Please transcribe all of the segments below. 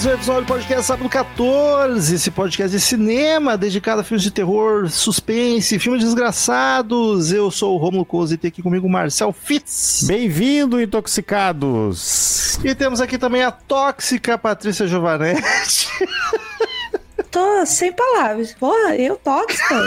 Mais um episódio do podcast Sábado 14, esse podcast de cinema dedicado a filmes de terror, suspense, filmes desgraçados. Eu sou o Romulo Coso e tem aqui comigo o Marcel Fitz. Bem-vindo, intoxicados! E temos aqui também a tóxica Patrícia Giovanetti. Tô sem palavras. Porra, eu tóxica.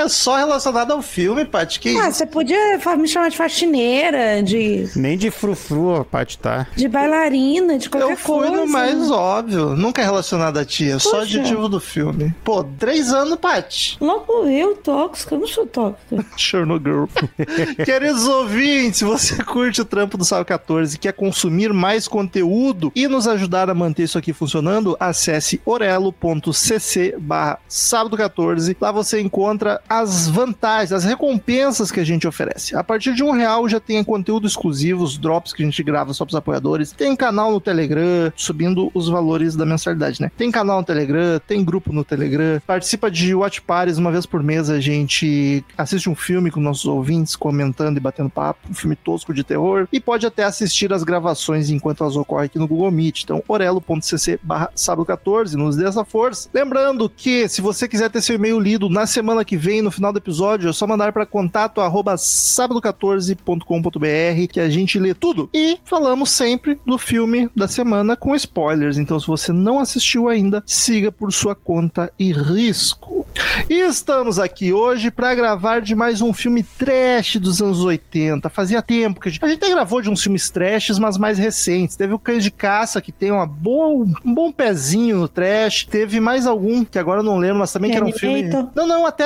É só relacionado ao filme, Paty, que Ah, isso? você podia me chamar de faxineira, de, Nem de frufru a parte tá. de bailarina, de qualquer Eu fui coisa. no mais óbvio, nunca é relacionado a ti, é só adjetivo do filme. Pô, três anos, Paty. Logo eu, tóxica, eu não sou tóxica. Chernobyl. Queridos ouvintes, se você curte o trampo do Sábado 14 e quer consumir mais conteúdo e nos ajudar a manter isso aqui funcionando, acesse orelo.cc barra sábado 14. Lá você encontra as vantagens, as recompensas que a gente oferece. A partir de um real já tem conteúdo exclusivo, os drops que a gente grava só para os apoiadores. Tem canal no Telegram, subindo os valores da mensalidade, né? Tem canal no Telegram, tem grupo no Telegram, participa de Watch Parties uma vez por mês, a gente assiste um filme com nossos ouvintes, comentando e batendo papo, um filme tosco de terror, e pode até assistir as gravações enquanto elas ocorrem aqui no Google Meet. Então, orelo.cc sábado 14, nos dê essa força. Lembrando que, se você quiser ter seu e-mail lido na semana que vem, no final do episódio, é só mandar para contato arroba sábado14.com.br que a gente lê tudo. E falamos sempre do filme da semana com spoilers. Então, se você não assistiu ainda, siga por sua conta e risco. E estamos aqui hoje para gravar de mais um filme trash dos anos 80. Fazia tempo que a gente, a gente até gravou de uns filmes trashes, mas mais recentes. Teve o Cães de Caça, que tem uma boa, um bom pezinho no trash. Teve mais algum, que agora eu não lembro, mas também que era um filme... Não, não, até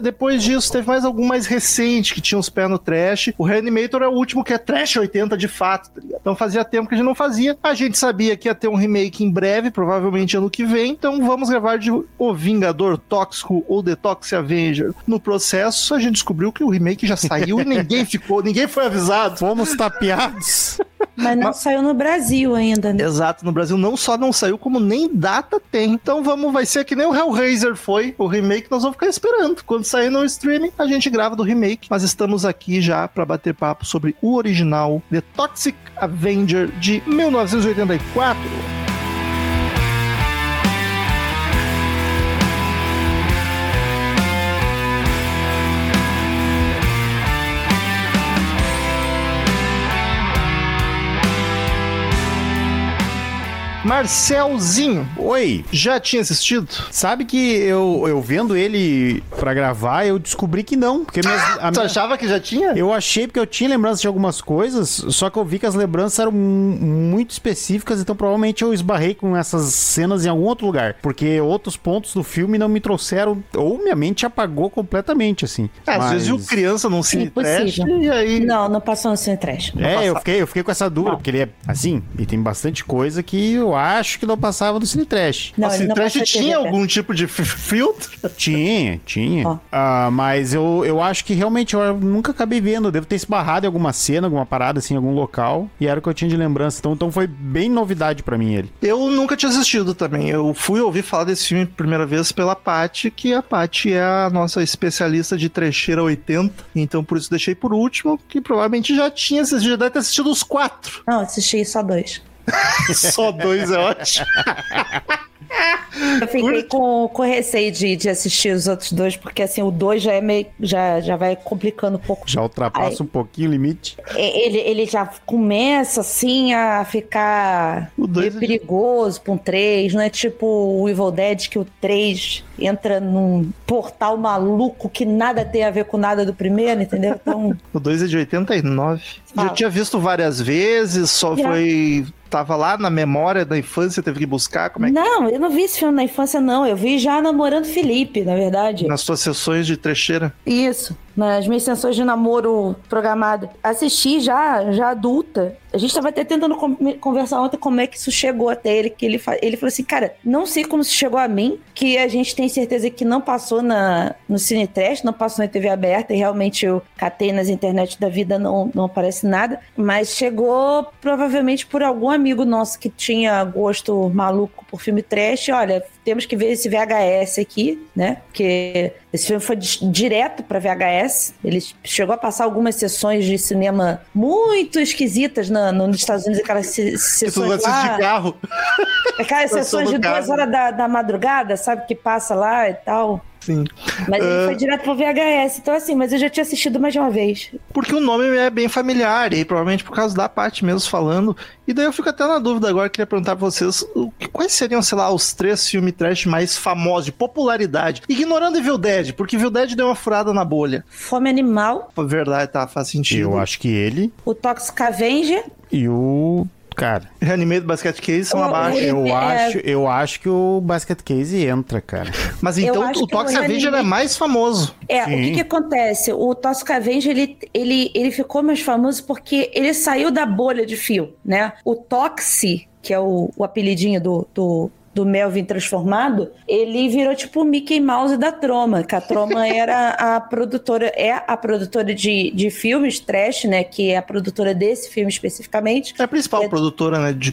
depois disso teve mais algum mais recente que tinha uns pés no trash. O Reanimator é o último que é trash 80 de fato, tá ligado? Então fazia tempo que a gente não fazia. A gente sabia que ia ter um remake em breve, provavelmente ano que vem. Então vamos gravar de O Vingador Tóxico ou The Toxic Avenger. No processo, a gente descobriu que o remake já saiu e ninguém ficou, ninguém foi avisado. Fomos tapeados. Mas não saiu no Brasil ainda, né? Exato, no Brasil não só não saiu, como nem data tem. Então vamos, vai ser que nem o Hellraiser foi, o remake nós vamos ficar esperando. Quando sair no streaming, a gente grava do remake, mas estamos aqui já para bater papo sobre o original The Toxic Avenger de 1984. Marcelzinho, Oi, já tinha assistido? sabe que eu, eu vendo ele pra gravar, eu descobri que não. Porque minhas, a Tu minha- achava que já tinha? eu achei porque eu tinha lembrança de algumas coisas, só que eu vi que as lembranças eram mu- muito específicas, então provavelmente eu esbarrei com essas cenas em algum outro lugar. Porque outros pontos do filme não me trouxeram, ou minha mente apagou completamente, assim. Às Mas- vezes viu criança num cine trash Impossível. e aí... Não, não passou no Cine Trash. É, eu fiquei, eu fiquei com essa dúvida, Não. porque ele é assim, e tem bastante coisa que eu acho que não passava no Cine Trash. Não, o cine trash tinha TV, algum tipo de fi- filtro? Tinha, tinha. Ó. Ah, mas eu, eu acho que realmente eu nunca acabei vendo. Eu devo ter esbarrado em alguma cena, alguma parada, assim, em algum local. E era o que eu tinha de lembrança. Então, então foi bem novidade pra mim ele. Eu nunca tinha assistido também. Eu fui ouvir falar desse filme pela primeira vez pela Paty, que a Paty é a nossa especialista de trecheira 80. Então por isso deixei por último, que provavelmente já tinha assistido, já deve ter assistido os quatro. Não, assisti só dois. Só dois é ótimo. Eu fiquei com, com receio de, de assistir os outros dois, porque assim, o dois já é meio. já, já vai complicando um pouco. Já ultrapassa um pouquinho o limite. Ele, ele já começa assim a ficar meio é- perigoso pra um 3, não é tipo o Evil Dead que o 3 entra num portal maluco que nada tem a ver com nada do primeiro, entendeu? Então, O 2 é de 89. Já Fala. tinha visto várias vezes, só Já. foi tava lá na memória da infância, teve que buscar? Como é que... Não, eu não vi esse filme na infância, não. Eu vi já namorando Felipe, na verdade. Nas suas sessões de trecheira? Isso nas minhas sessões de namoro programado. Assisti já, já adulta. A gente estava até tentando conversar ontem como é que isso chegou até ele, que ele, ele falou assim, cara, não sei como isso chegou a mim, que a gente tem certeza que não passou na, no Cine Trash, não passou na TV aberta, e realmente eu catei nas internet da vida, não, não aparece nada, mas chegou provavelmente por algum amigo nosso que tinha gosto maluco por filme trash, olha, temos que ver esse VHS aqui, né? Porque esse filme foi direto para VHS. Ele chegou a passar algumas sessões de cinema muito esquisitas na, no, nos Estados Unidos, aquelas sessões lá. de carro. Aquelas sessões de duas horas da, da madrugada, sabe? Que passa lá e tal. Sim. Mas ele uh... foi direto pro VHS, então assim, mas eu já tinha assistido mais de uma vez. Porque o nome é bem familiar, e provavelmente por causa da parte mesmo falando. E daí eu fico até na dúvida agora, queria perguntar pra vocês, quais seriam, sei lá, os três filmes trash mais famosos, de popularidade? Ignorando Evil Dead, porque Evil Dead deu uma furada na bolha. Fome Animal. Verdade, tá, faz sentido. Eu acho que ele. O Toxic Avenger. E o cara. Reanimado Basket Case são abaixo. Eu, é... acho, eu acho que o Basket Case entra, cara. Mas então o Toxic Avenger é mais famoso. É, Sim. o que que acontece? O Toxic Avenger, ele, ele, ele ficou mais famoso porque ele saiu da bolha de fio, né? O Toxi, que é o, o apelidinho do, do, do Melvin transformado, ele virou tipo o Mickey Mouse da Troma, que a Troma era a produtora, é a produtora de, de filmes trash, né, que é a produtora desse filme especificamente. É a principal é... produtora, né, de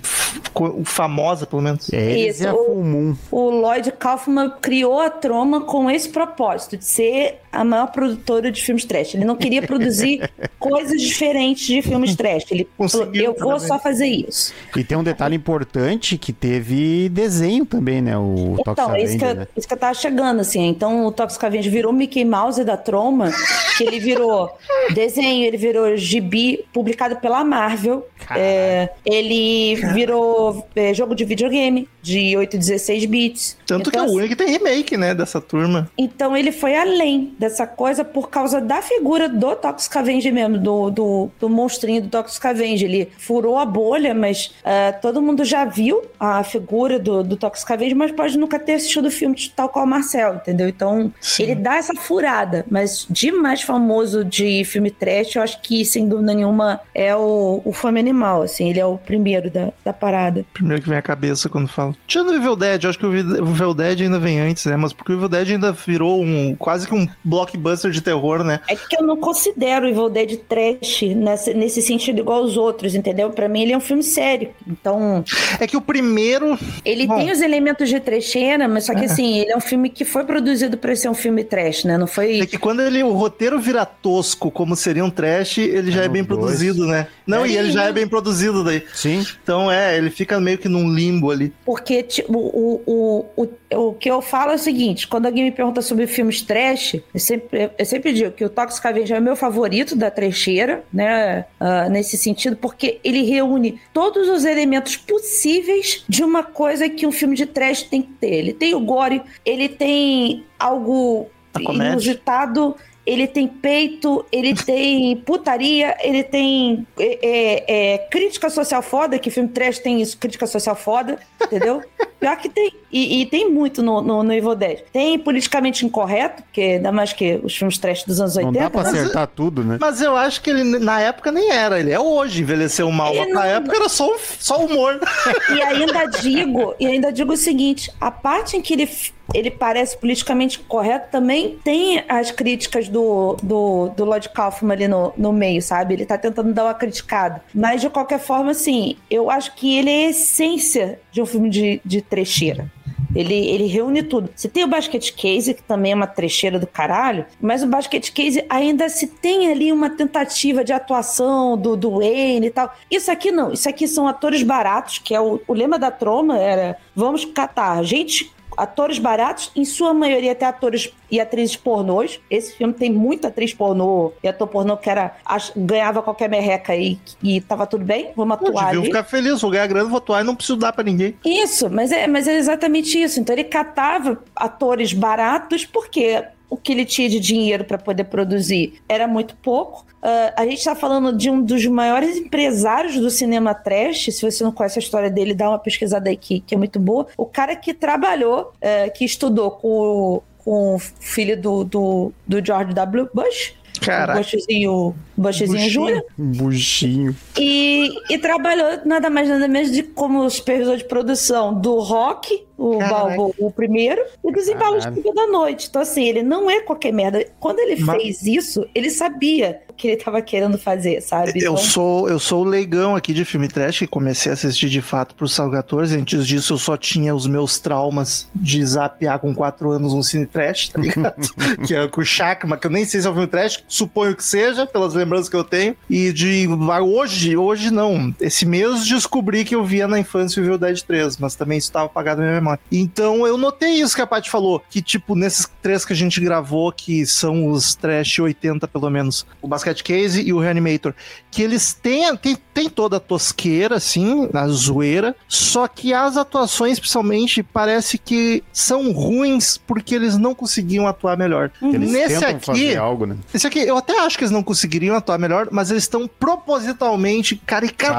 famosa, pelo menos. É, Isso, o, o Lloyd Kaufman criou a Troma com esse propósito, de ser a maior produtora de filmes trash. Ele não queria produzir coisas diferentes de filmes trash. Ele falou, eu vou só fazer isso. E tem um detalhe importante que teve desenho também, né? O então, Toxic isso, que eu, né? isso que eu tava chegando, assim. Então, o Toxic Avenger virou Mickey Mouse da Troma, que ele virou desenho, ele virou gibi publicado pela Marvel. É, ele virou é, jogo de videogame de 8 e 16 bits. Tanto então, que é o único que tem remake, né, dessa turma. Então, ele foi além dessa coisa por causa da figura do Toxic Avenger mesmo, do, do, do monstrinho do Toxic Avenger. Ele furou a bolha, mas uh, todo mundo já viu a figura do, do Toxic Avenger, mas pode nunca ter assistido o filme tal qual o Marcel, entendeu? Então, Sim. ele dá essa furada, mas de mais famoso de filme trash, eu acho que, sem dúvida nenhuma, é o, o Fome Animal, assim, ele é o primeiro da, da parada. Primeiro que vem à cabeça quando falo. Tirando o Evil Dead, eu acho que o Evil Dead ainda vem antes, né? Mas porque o Evil Dead ainda virou um quase que um blockbuster de terror, né? É que eu não considero o Evil Dead trash nesse, nesse sentido igual aos outros, entendeu? Para mim ele é um filme sério. Então. É que o primeiro. Ele Bom. tem os elementos de trecheira, mas só que é. assim, ele é um filme que foi produzido para ser um filme trash, né? Não foi. É que quando ele, o roteiro vira tosco, como seria um trash, ele já é, é bem dois. produzido, né? Não, é. e ele já é bem produzido daí. Sim. Então é, ele fica meio que num limbo ali. Porque tipo, o, o, o, o que eu falo é o seguinte: quando alguém me pergunta sobre filmes trash, eu sempre, eu sempre digo que o Toxic Avenger é meu favorito da trecheira, né? Uh, nesse sentido, porque ele reúne todos os elementos possíveis de uma coisa que um filme de trash tem que ter. Ele tem o gore, ele tem algo inusitado ele tem peito, ele tem putaria, ele tem é, é, é, crítica social foda, que filme trash tem isso, crítica social foda, entendeu? Pior que tem. E, e tem muito no, no, no, Evil Dead. Tem politicamente incorreto, porque ainda mais que os filmes trash dos anos 80. Não dá pra acertar mas, tudo, né? Mas eu acho que ele na época nem era, ele é hoje, envelheceu mal. Ele na não... época era só, só humor. E ainda digo, e ainda digo o seguinte: a parte em que ele ele parece politicamente correto, também tem as críticas do, do, do Lloyd Kaufman ali no, no meio, sabe? Ele tá tentando dar uma criticada. Mas, de qualquer forma, assim, eu acho que ele é a essência de um filme de, de trecheira. Ele, ele reúne tudo. Você tem o Basket Case, que também é uma trecheira do caralho, mas o Basket Case ainda se tem ali uma tentativa de atuação do, do Wayne e tal. Isso aqui não. Isso aqui são atores baratos, que é o, o lema da Troma era vamos catar gente atores baratos, em sua maioria até atores e atrizes pornôs. Esse filme tem muita atriz pornô e ator pornô que era, ganhava qualquer merreca e, e tava tudo bem, vamos atuar eu ficar feliz, vou ganhar grana, vou atuar e não preciso dar pra ninguém. Isso, mas é, mas é exatamente isso. Então ele catava atores baratos porque o que ele tinha de dinheiro para poder produzir era muito pouco. Uh, a gente está falando de um dos maiores empresários do cinema trash. Se você não conhece a história dele, dá uma pesquisada aí que, é muito boa. O cara que trabalhou, uh, que estudou com, com o filho do, do, do George W. Bush. Caraca. O Bushzinho, Bushzinho Júnior. Buchinho. E, e trabalhou nada mais nada menos de como supervisor de produção do Rock, o, Caraca. o, primeiro, e dos embalos da noite. Então, assim, ele não é qualquer merda. Quando ele Mas- fez isso, ele sabia que ele tava querendo fazer, sabe? Eu Então, sou, eu sou o leigão aqui de filme trash, que comecei a assistir de fato pro Sal 14. Antes disso, eu só tinha os meus traumas de zapear com 4 anos um cine trash, tá ligado? que é com o Chakma, que eu nem sei se é um filme trash, suponho que seja, pelas lembranças que eu tenho. E de hoje, hoje não. Esse mês descobri que eu via na infância o Evil Dead 3, mas também isso estava apagado na minha memória. Então eu notei isso que a Paty falou, que tipo, nesses três que a gente gravou, que são os trash 80 pelo menos, o Basket Case e o Reanimator, que eles têm, têm, têm toda a tosqueira, assim, a zoeira, só que as atuações, principalmente, parece que são ruins porque eles não conseguiam atuar melhor. Eles Nesse aqui, fazer algo, né? esse aqui, eu até acho que eles não conseguiriam atuar melhor, mas eles estão propositalmente. Caricato.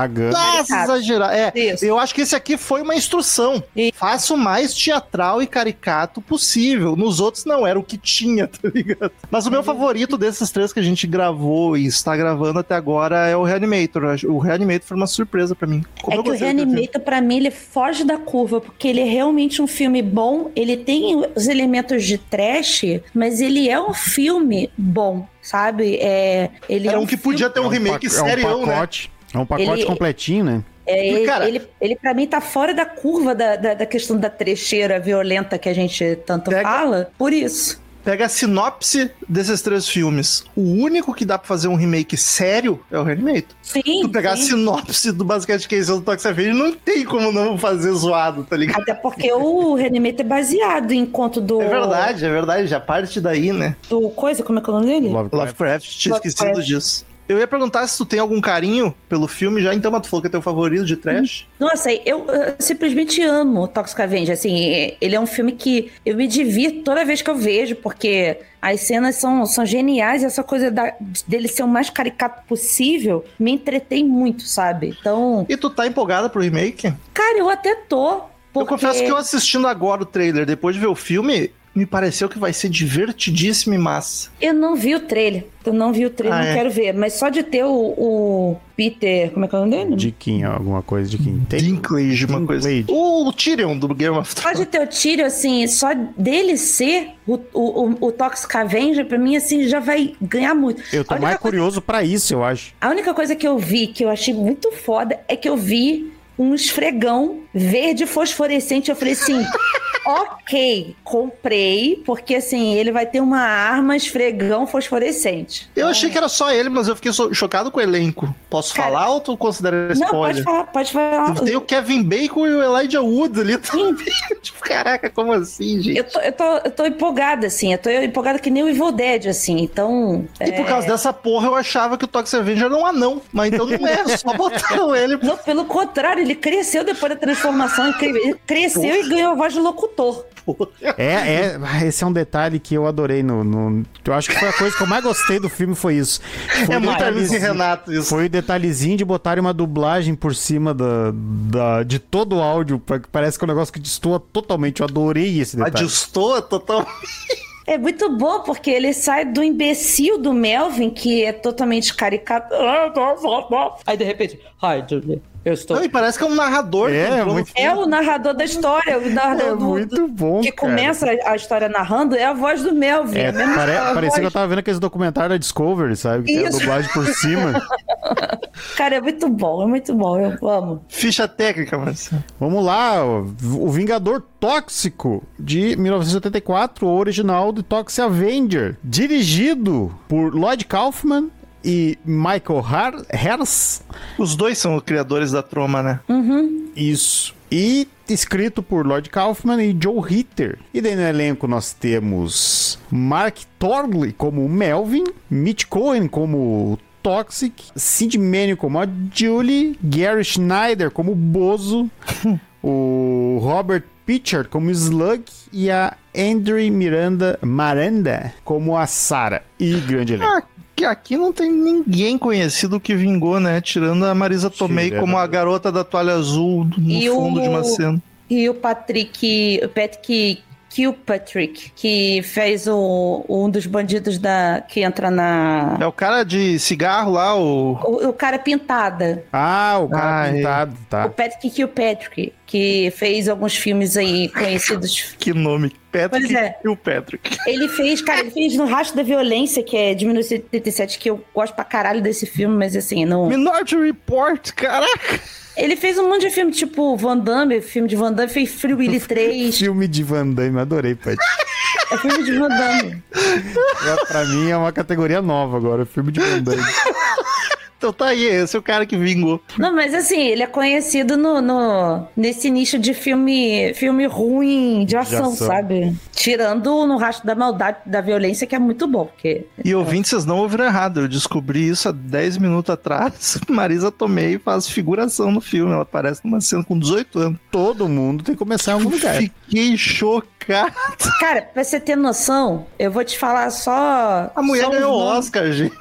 exagerar. É, Isso. eu acho que esse aqui foi uma instrução. E- Faça o mais teatral e caricato possível. Nos outros não era o que tinha, tá ligado? Mas o meu favorito desses três que a gente gravou e está gravando até agora é o Reanimator. O Reanimator foi uma surpresa pra mim. Como É que o. Reanimator, pra mim, ele foge da curva, porque ele é realmente um filme bom, ele tem os elementos de trash, mas ele é um filme bom, sabe? É, ele Era é um que podia ter um, É um remake pac- é um sério, né? pacote. É um pacote Ele- completinho, né? É, ele, cara- ele, ele, pra mim, tá fora da curva da, da, da questão da trecheira violenta que a gente tanto Pega- fala, por isso. Pega a sinopse desses três filmes. O único que dá pra fazer um remake sério é o Reanimator. Sim. Tu pegar sim. a sinopse do Basket Case do Toxic Avenger, não tem como não fazer zoado, tá ligado? Até porque o Reanimator é baseado em conto do. É verdade, é verdade, já parte daí, né? Do coisa, como é que é o nome dele? Lovecraft. Lovecraft, tinha esquecido disso. Eu ia perguntar se tu tem algum carinho pelo filme já, então, mas tu falou que é teu favorito de trash. Nossa, eu, eu simplesmente amo o Toxic Avenger. Assim, ele é um filme que eu me divirto toda vez que eu vejo, porque as cenas são, são geniais e essa coisa da- dele ser o mais caricato possível me entretém muito, sabe? Então, E tu tá empolgada pro remake? cara, eu até tô. Eu Porque... confesso que eu assistindo agora o trailer, depois de ver o filme, me pareceu que vai ser divertidíssimo e massa. Eu não vi o trailer. Eu não vi o trailer, Ah, não é? quero ver. Mas só de ter o, o Peter. Como é que é o nome dele? De Kim, alguma coisa de. Tem? Dinklage, uma coisa. O Tyrion do Game of Só Thrones. de ter o Tyrion, assim, só dele ser o, o, o, o Toxic Avenger, pra mim, assim, já vai ganhar muito. Eu tô mais coisa- curioso pra isso, eu acho. A única coisa que eu vi que eu achei muito foda é que eu vi um esfregão verde fosforescente. Eu falei assim: ok, comprei, porque assim, ele vai ter uma arma esfregão fosforescente. Eu achei que era só ele, mas eu fiquei chocado com o elenco. Posso Cara, falar ou tu considera Não, spoiler? pode falar, pode falar. Tem o Kevin Bacon e o Elijah Wood ali também. tipo, caraca, como assim, gente? Eu tô, eu, tô, eu tô empolgada, assim. Eu tô empolgada que nem o Evil Dead, assim. Então. E por causa dessa porra, eu achava que o Toxic Avenger era um anão. Mas então não é, só botaram ele. Não, pelo contrário, ele cresceu depois da transformação. Ele ele cresceu e ganhou a voz de locutor. É, é, esse é um detalhe que eu adorei no, no- Eu acho que foi a coisa que eu mais gostei do filme, foi isso. Foi É o muito Hermes e detalhezinho- Renato isso. Foi o detalhezinho de botarem uma dublagem por cima da, da- de todo o áudio, parece que é um negócio que destoa totalmente. Eu adorei esse detalhe. Adistou total. É muito bom, porque ele sai do imbecil do Melvin, que é totalmente caricato. Aí, de repente, hi, Julie, eu estou... Não, e parece que é um narrador. É, muito-. É o narrador da história, o narrador É do, muito bom, que cara. começa a história narrando, é a voz do Melvin. É, mesma pare- parecia que eu voz. tava vendo aqueles documentários da Discovery, sabe? Que tem a Isso. dublagem por cima. Cara, é muito bom, é muito bom, eu amo. Ficha técnica, mas. Vamos lá, o o Vingador Tóxico de 1974, o original do Toxic Avenger, dirigido por Lloyd Kaufman e Michael Har Hers. Os dois são os criadores da troma, né? Isso. E escrito por Lloyd Kaufman e Joe Ritter. E daí no elenco nós temos Mark Torley como o Melvin, Mitch Cohen como o Toxic, Sid Manning como a Julie, Gary Schneider como o Bozo, o Robert Pitcher como Slug e a Andrew Miranda Maranda como a Sarah. E grande elenco. Ah, que aqui não tem ninguém conhecido que vingou, né? Tirando a Marisa Tomei Tirando. como a garota da toalha azul no E fundo o- de uma cena. E o Patrick, o Patrick Kilpatrick, que fez o, um dos bandidos da que entra na É o cara de cigarro lá, o. o, o cara pintada. Ah, o cara Ah, é. pintado, O tá. Patrick Kilpatrick, que fez alguns filmes aí conhecidos. Que nome? Patrick Pois é. e o Patrick. Ele fez, cara, ele fez no Rastro da Violência, que é de 1977, que eu gosto pra caralho desse filme, mas assim, não. Minority Report, caraca! Ele fez um monte de filme, tipo Van Damme, filme de Van Damme, fez Free Willy 3. Filme de Van Damme, adorei, Paty. é filme de Van Damme. É, pra mim é uma categoria nova agora, filme de Van Damme. Então tá aí, esse é o cara que vingou. Não, mas assim, ele é conhecido no, no- nesse nicho de filme, filme ruim de ação, ação. sabe? Tirando no rastro da maldade, da violência, que é muito bom, porque E ouvintes, vocês não ouviram errado. Eu descobri isso há 10 minutos atrás. Marisa Tomei faz figuração no filme. Ela aparece numa cena com 18 anos. Todo mundo tem que começar em algum lugar. Fiquei chocado. Cara, pra você ter noção, eu vou te falar só. A mulher só ganhou o Oscar, gente.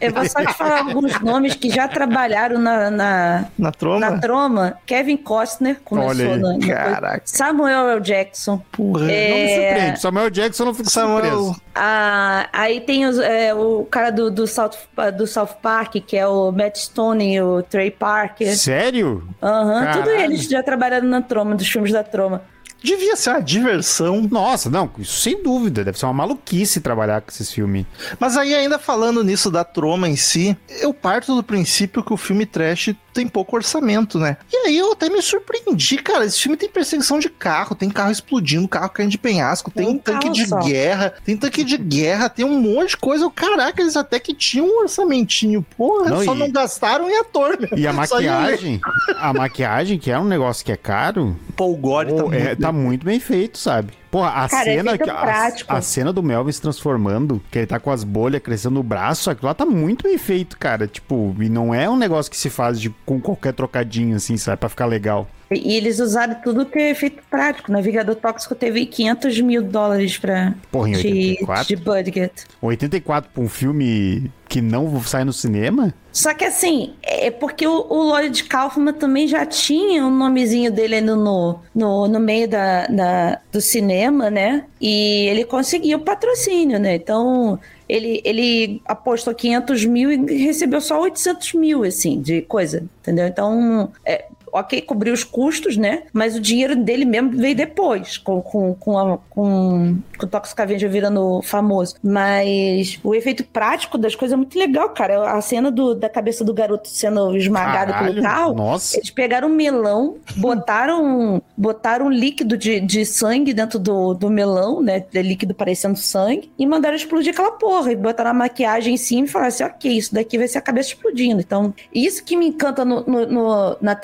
Eu vou só te falar alguns nomes que já trabalharam na, na, Na troma. na troma. Kevin Costner começou Olha aí, caraca. Samuel L. Jackson. Porra. É, Não me surpreende. Samuel Jackson não fico Samuel. surpreso. Ah, aí tem os- é, o cara do, do, South, do South Park, que é o Matt Stone e o Trey Parker. Sério? Aham, tudo Caralho. eles já trabalharam na troma, dos filmes da troma. Devia ser uma diversão. Nossa, não, isso sem dúvida. Deve ser uma maluquice trabalhar com esses filmes. Mas aí, ainda falando nisso da troma em si, eu parto do princípio que o filme trash tem pouco orçamento, né? E aí eu até me surpreendi, cara. Esse filme tem perseguição de carro, tem carro explodindo, carro caindo de penhasco, tem Um tanque de só. guerra, tem tanque de guerra, tem um monte de coisa. Caraca, eles até que tinham um orçamentinho. Porra, Não, só e- não gastaram em ator, meu. E a maquiagem, a maquiagem, que é um negócio que é caro, Paul Gore tá pô, é, muito tá muito bem feito, sabe? Porra, a Cara, é cena que a, a cena do Melvin se transformando, que ele tá com as bolhas crescendo no braço, aquilo lá tá muito bem feito, cara. Tipo, e não é um negócio que se faz de, com qualquer trocadinho assim, sabe, Pra ficar legal. E eles usaram tudo que é efeito prático. O Navegador Tóxico teve 500 mil dólares pra, Porra, em de, 84? de budget. 84 pra um filme que não sai no cinema? Só que assim, é porque o, o Lloyd Kaufman também já tinha um nomezinho dele no, no, no, no meio da, da- do cinema, né? E ele conseguiu patrocínio, né? Então, ele, ele apostou 500 mil e recebeu só 800 mil, assim, de coisa, entendeu? Então, é, ok, cobriu os custos, né? Mas o dinheiro dele mesmo veio depois, com, com, com, a, com, com o Toxic Avenger virando famoso. Mas o efeito prático das coisas é muito legal, cara. A cena do, da cabeça do garoto sendo esmagado Caralho, pelo carro. Nossa. Eles pegaram um melão, botaram, botaram um líquido de, de sangue dentro do, do melão, né? De líquido parecendo sangue, e mandaram explodir aquela porra. E botaram a maquiagem em cima e falaram assim: ok, isso daqui vai ser a cabeça explodindo. Então, isso que me encanta no, no- no- na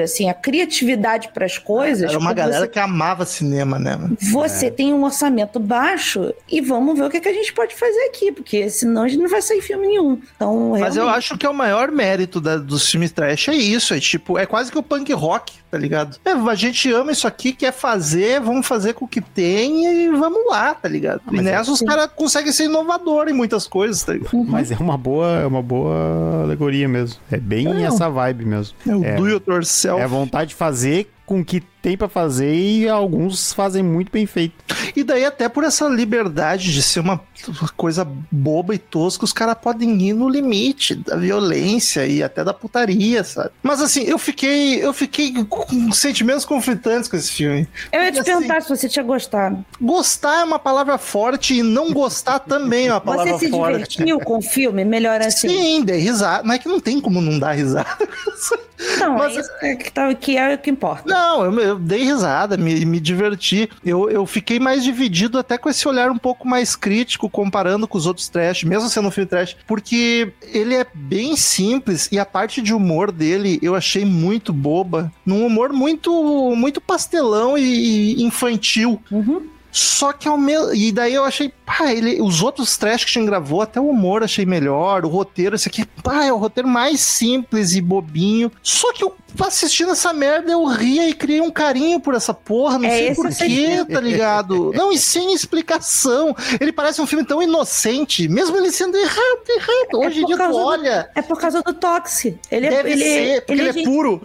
assim, a criatividade para as coisas. Era uma galera você- que amava cinema, né? você tem um orçamento baixo e vamos ver o que, que a gente pode fazer aqui, porque senão a gente não vai sair filme nenhum. Então, Mas eu realmente- acho que é o maior mérito da- dos filmes trash é isso, é tipo, é quase que o punk rock, tá ligado? É, a gente ama isso aqui, quer fazer, vamos fazer com o que tem e vamos lá, tá ligado? e mas é nessa os caras conseguem ser inovador em muitas coisas, tá ligado? Mas é uma boa, é uma boa alegoria mesmo. É bem essa vibe mesmo. É o É. do it yourself. É vontade de fazer com o que tem pra fazer e alguns fazem muito bem feito. E daí, até por essa liberdade de ser uma coisa boba e tosca, os caras podem ir no limite da violência e até da putaria, sabe? Mas assim, eu fiquei, eu fiquei com sentimentos conflitantes com esse filme. Eu ia te Assim, perguntar se você tinha gostado. Gostar é uma palavra forte e não gostar também é uma palavra Você se forte. divertiu com o filme? Melhor assim. Sim, dei risada. Mas é que não tem como não dar risada. Não, Mas- é isso que, tá- que é o que importa. Não, eu, eu dei risada, me, me diverti. Eu, eu fiquei mais dividido até com esse olhar um pouco mais crítico, comparando com os outros trash, mesmo sendo um filme trash, porque ele é bem simples e a parte de humor dele eu achei muito boba. Num humor muito, muito pastelão e infantil. Uhum. Só que ao meu. E daí eu achei, pá, ele, os outros trash que a gente gravou, até o humor achei melhor, o roteiro, esse aqui, pá, é o roteiro mais simples e bobinho. Só que eu assistindo essa merda, eu ria e criei um carinho por essa porra, não É sei porquê, tá ligado? Não, e sem explicação. Ele parece um filme tão inocente, mesmo ele sendo errado, errado. É Hoje em por dia tu causa do- olha. É por causa do Toxi. Ele é, Deve ele, ser, porque ele, é gente- puro.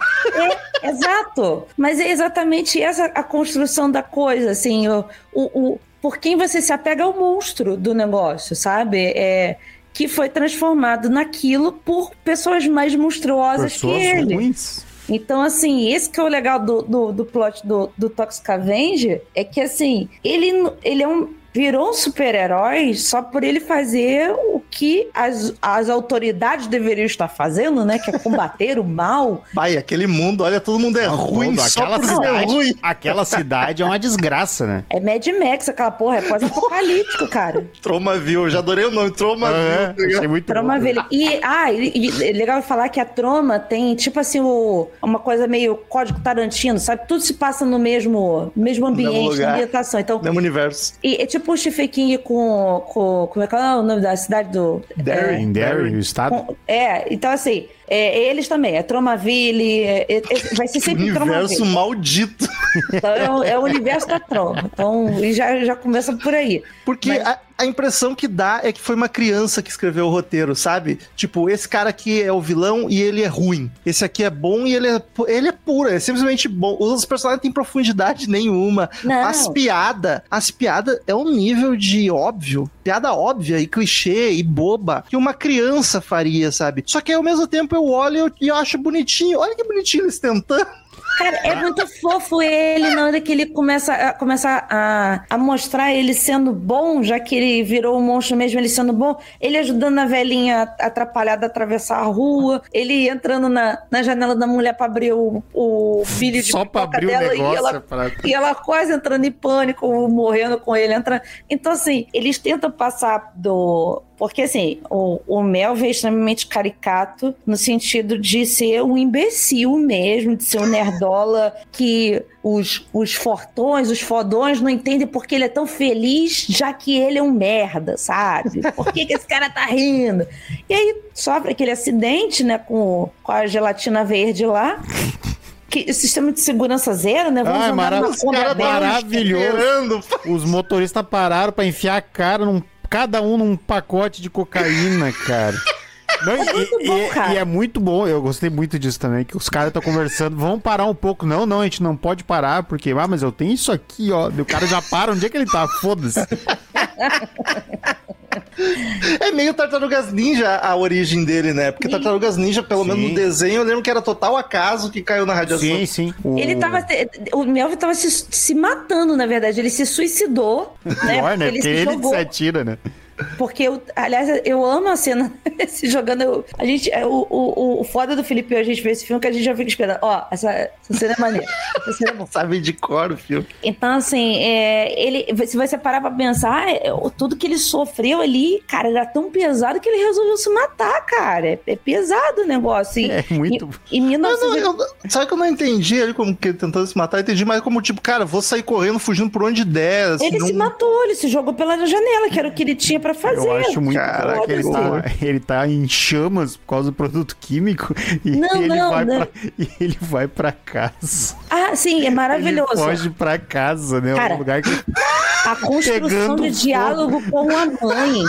É, exato. Mas é exatamente essa a construção da coisa, assim, o, o, o- por quem você se apega ao monstro do negócio, sabe? É, que foi transformado naquilo por pessoas mais monstruosas Pessoas que ele. ruins. Então, assim, esse que é o legal do, do, do plot do, do Toxic Avenger, é que, assim, ele, ele é um, virou um super-herói só por ele fazer o que as, as autoridades deveriam estar fazendo, né? Que é combater o mal. Pai, aquele mundo, olha, todo mundo é Não, ruim, todo, só aquela ser cidade, ruim. aquela cidade é uma desgraça, né? É Mad Max, aquela porra, é pós-apocalíptico, cara. Tromaville, eu já adorei o nome, Tromaville. É, tá achei muito Troma bom. E, ah, e, e é legal falar que a Troma tem, tipo assim, o, uma coisa meio código Tarantino, sabe? Tudo se passa no mesmo, mesmo ambiente, lugar. na ambientação. Então, Mesmo universo. e, é tipo Stephen King com, com. Como é que é o nome da cidade do. Derry. Em Derry, o estado. Com- é, então assim, é, eles também, é Tromaville, é, é, é- vai ser sempre Universo Tromaville. maldito. Então é, o- é universo da Troma. Então, e já, já começa por aí. Porque Mas- a, a impressão que dá é que foi uma criança que escreveu o roteiro, sabe? Tipo, esse cara aqui é o vilão e ele é ruim. Esse aqui é bom e ele é, ele é puro, é simplesmente bom. Os outros personagens não têm profundidade nenhuma. Não. As piadas, as piadas é um nível de óbvio, piada óbvia e clichê e boba que uma criança faria, sabe? Só que ao mesmo tempo eu olho e eu- eu acho bonitinho. Olha que bonitinho eles tentando. Cara, é muito fofo ele na hora que ele começa, a, começa a, a mostrar ele sendo bom, já que ele virou um monstro mesmo, ele sendo bom. Ele ajudando a velhinha atrapalhada a atravessar a rua, ele entrando na, na janela da mulher pra abrir o, o filho de Só pra abrir o dela negócio. e ela pra- e ela quase entrando em pânico, morrendo com ele. Entra... Então, assim, eles tentam passar do. Porque, assim, o, o Melvin é extremamente caricato no sentido de ser um imbecil mesmo, de ser um nerdola que os, os fortões, os fodões não entendem porque ele é tão feliz, já que ele é um merda, sabe? Por que, que esse cara tá rindo? E aí sofre aquele acidente, né, com, com a gelatina verde lá. Que, sistema de segurança zero, né? Ai, andar mara- os maravilhoso. Os motoristas pararam pra enfiar a cara num. Cada um num pacote de cocaína, cara. Não, e, muito bom, e- cara. e é muito bom, eu gostei muito disso também, que os caras estão conversando, vamos parar um pouco. Não, não, a gente não pode parar, porque, ah, mas eu tenho isso aqui, ó. E o cara já para, onde é que ele tá? Foda-se. É meio Tartarugas Ninja a origem dele, né? Porque Tartarugas Ninja, pelo Sim. menos no desenho, eu lembro que era total acaso que caiu na radiação. Sim, sim. O... Ele tava. O Melvin tava se, se matando, na verdade. Ele se suicidou. Né? Pior, né? Porque ele Porque se ele jogou. se atira, né? Porque, eu, aliás, eu amo a cena se jogando. eu- a gente, é, o, o, o foda do Felipe e a gente ver esse filme é que a gente já fica esperando. Ó, essa, essa cena é maneira. Essa cena é. Sabe de cor o filme. Então, assim, é, ele, se você parar pra pensar, é, o- tudo que ele sofreu ali, cara, era tão pesado que ele resolveu se matar, cara. É, é pesado o negócio. E, É muito. e, em Não, 1900 não, eu- sabe que eu não entendi ele como que ele tentando se matar? Eu entendi mais como, tipo, cara, vou sair correndo, fugindo por onde der. assim, Ele não- se matou, ele se jogou pela janela, que era o que ele tinha pra fazer. Eu acho muito Caraca, ele tá, horror. ele tá em chamas por causa do produto químico e Não, ele, não, vai não. Pra, e ele vai pra casa. Ah, sim, é maravilhoso. Ele foge pra casa, né? Cara, um lugar que A construção de fogo. diálogo com a mãe.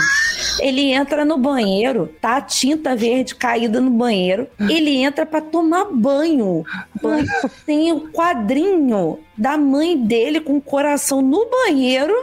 Ele entra no banheiro, tá a tinta verde caída no banheiro. Ele entra pra tomar banho. banho. Tem o quadrinho da mãe dele com o coração no banheiro.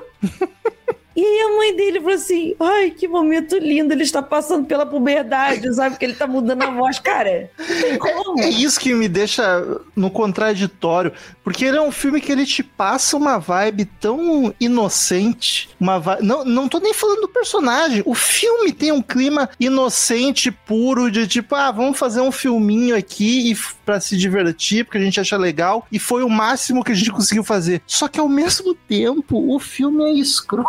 E aí a mãe dele falou assim: ai, que momento lindo, ele está passando pela puberdade, sabe? Que ele tá mudando a voz, cara. Não tem como. É isso que me deixa no contraditório, porque ele é um filme que ele te passa uma vibe tão inocente, uma vi- não, não tô nem falando do personagem, o filme tem um clima inocente, puro, de tipo, ah, vamos fazer um filminho aqui e pra se divertir, porque a gente acha legal, e foi o máximo que a gente conseguiu fazer. Só que ao mesmo tempo, o filme é escroto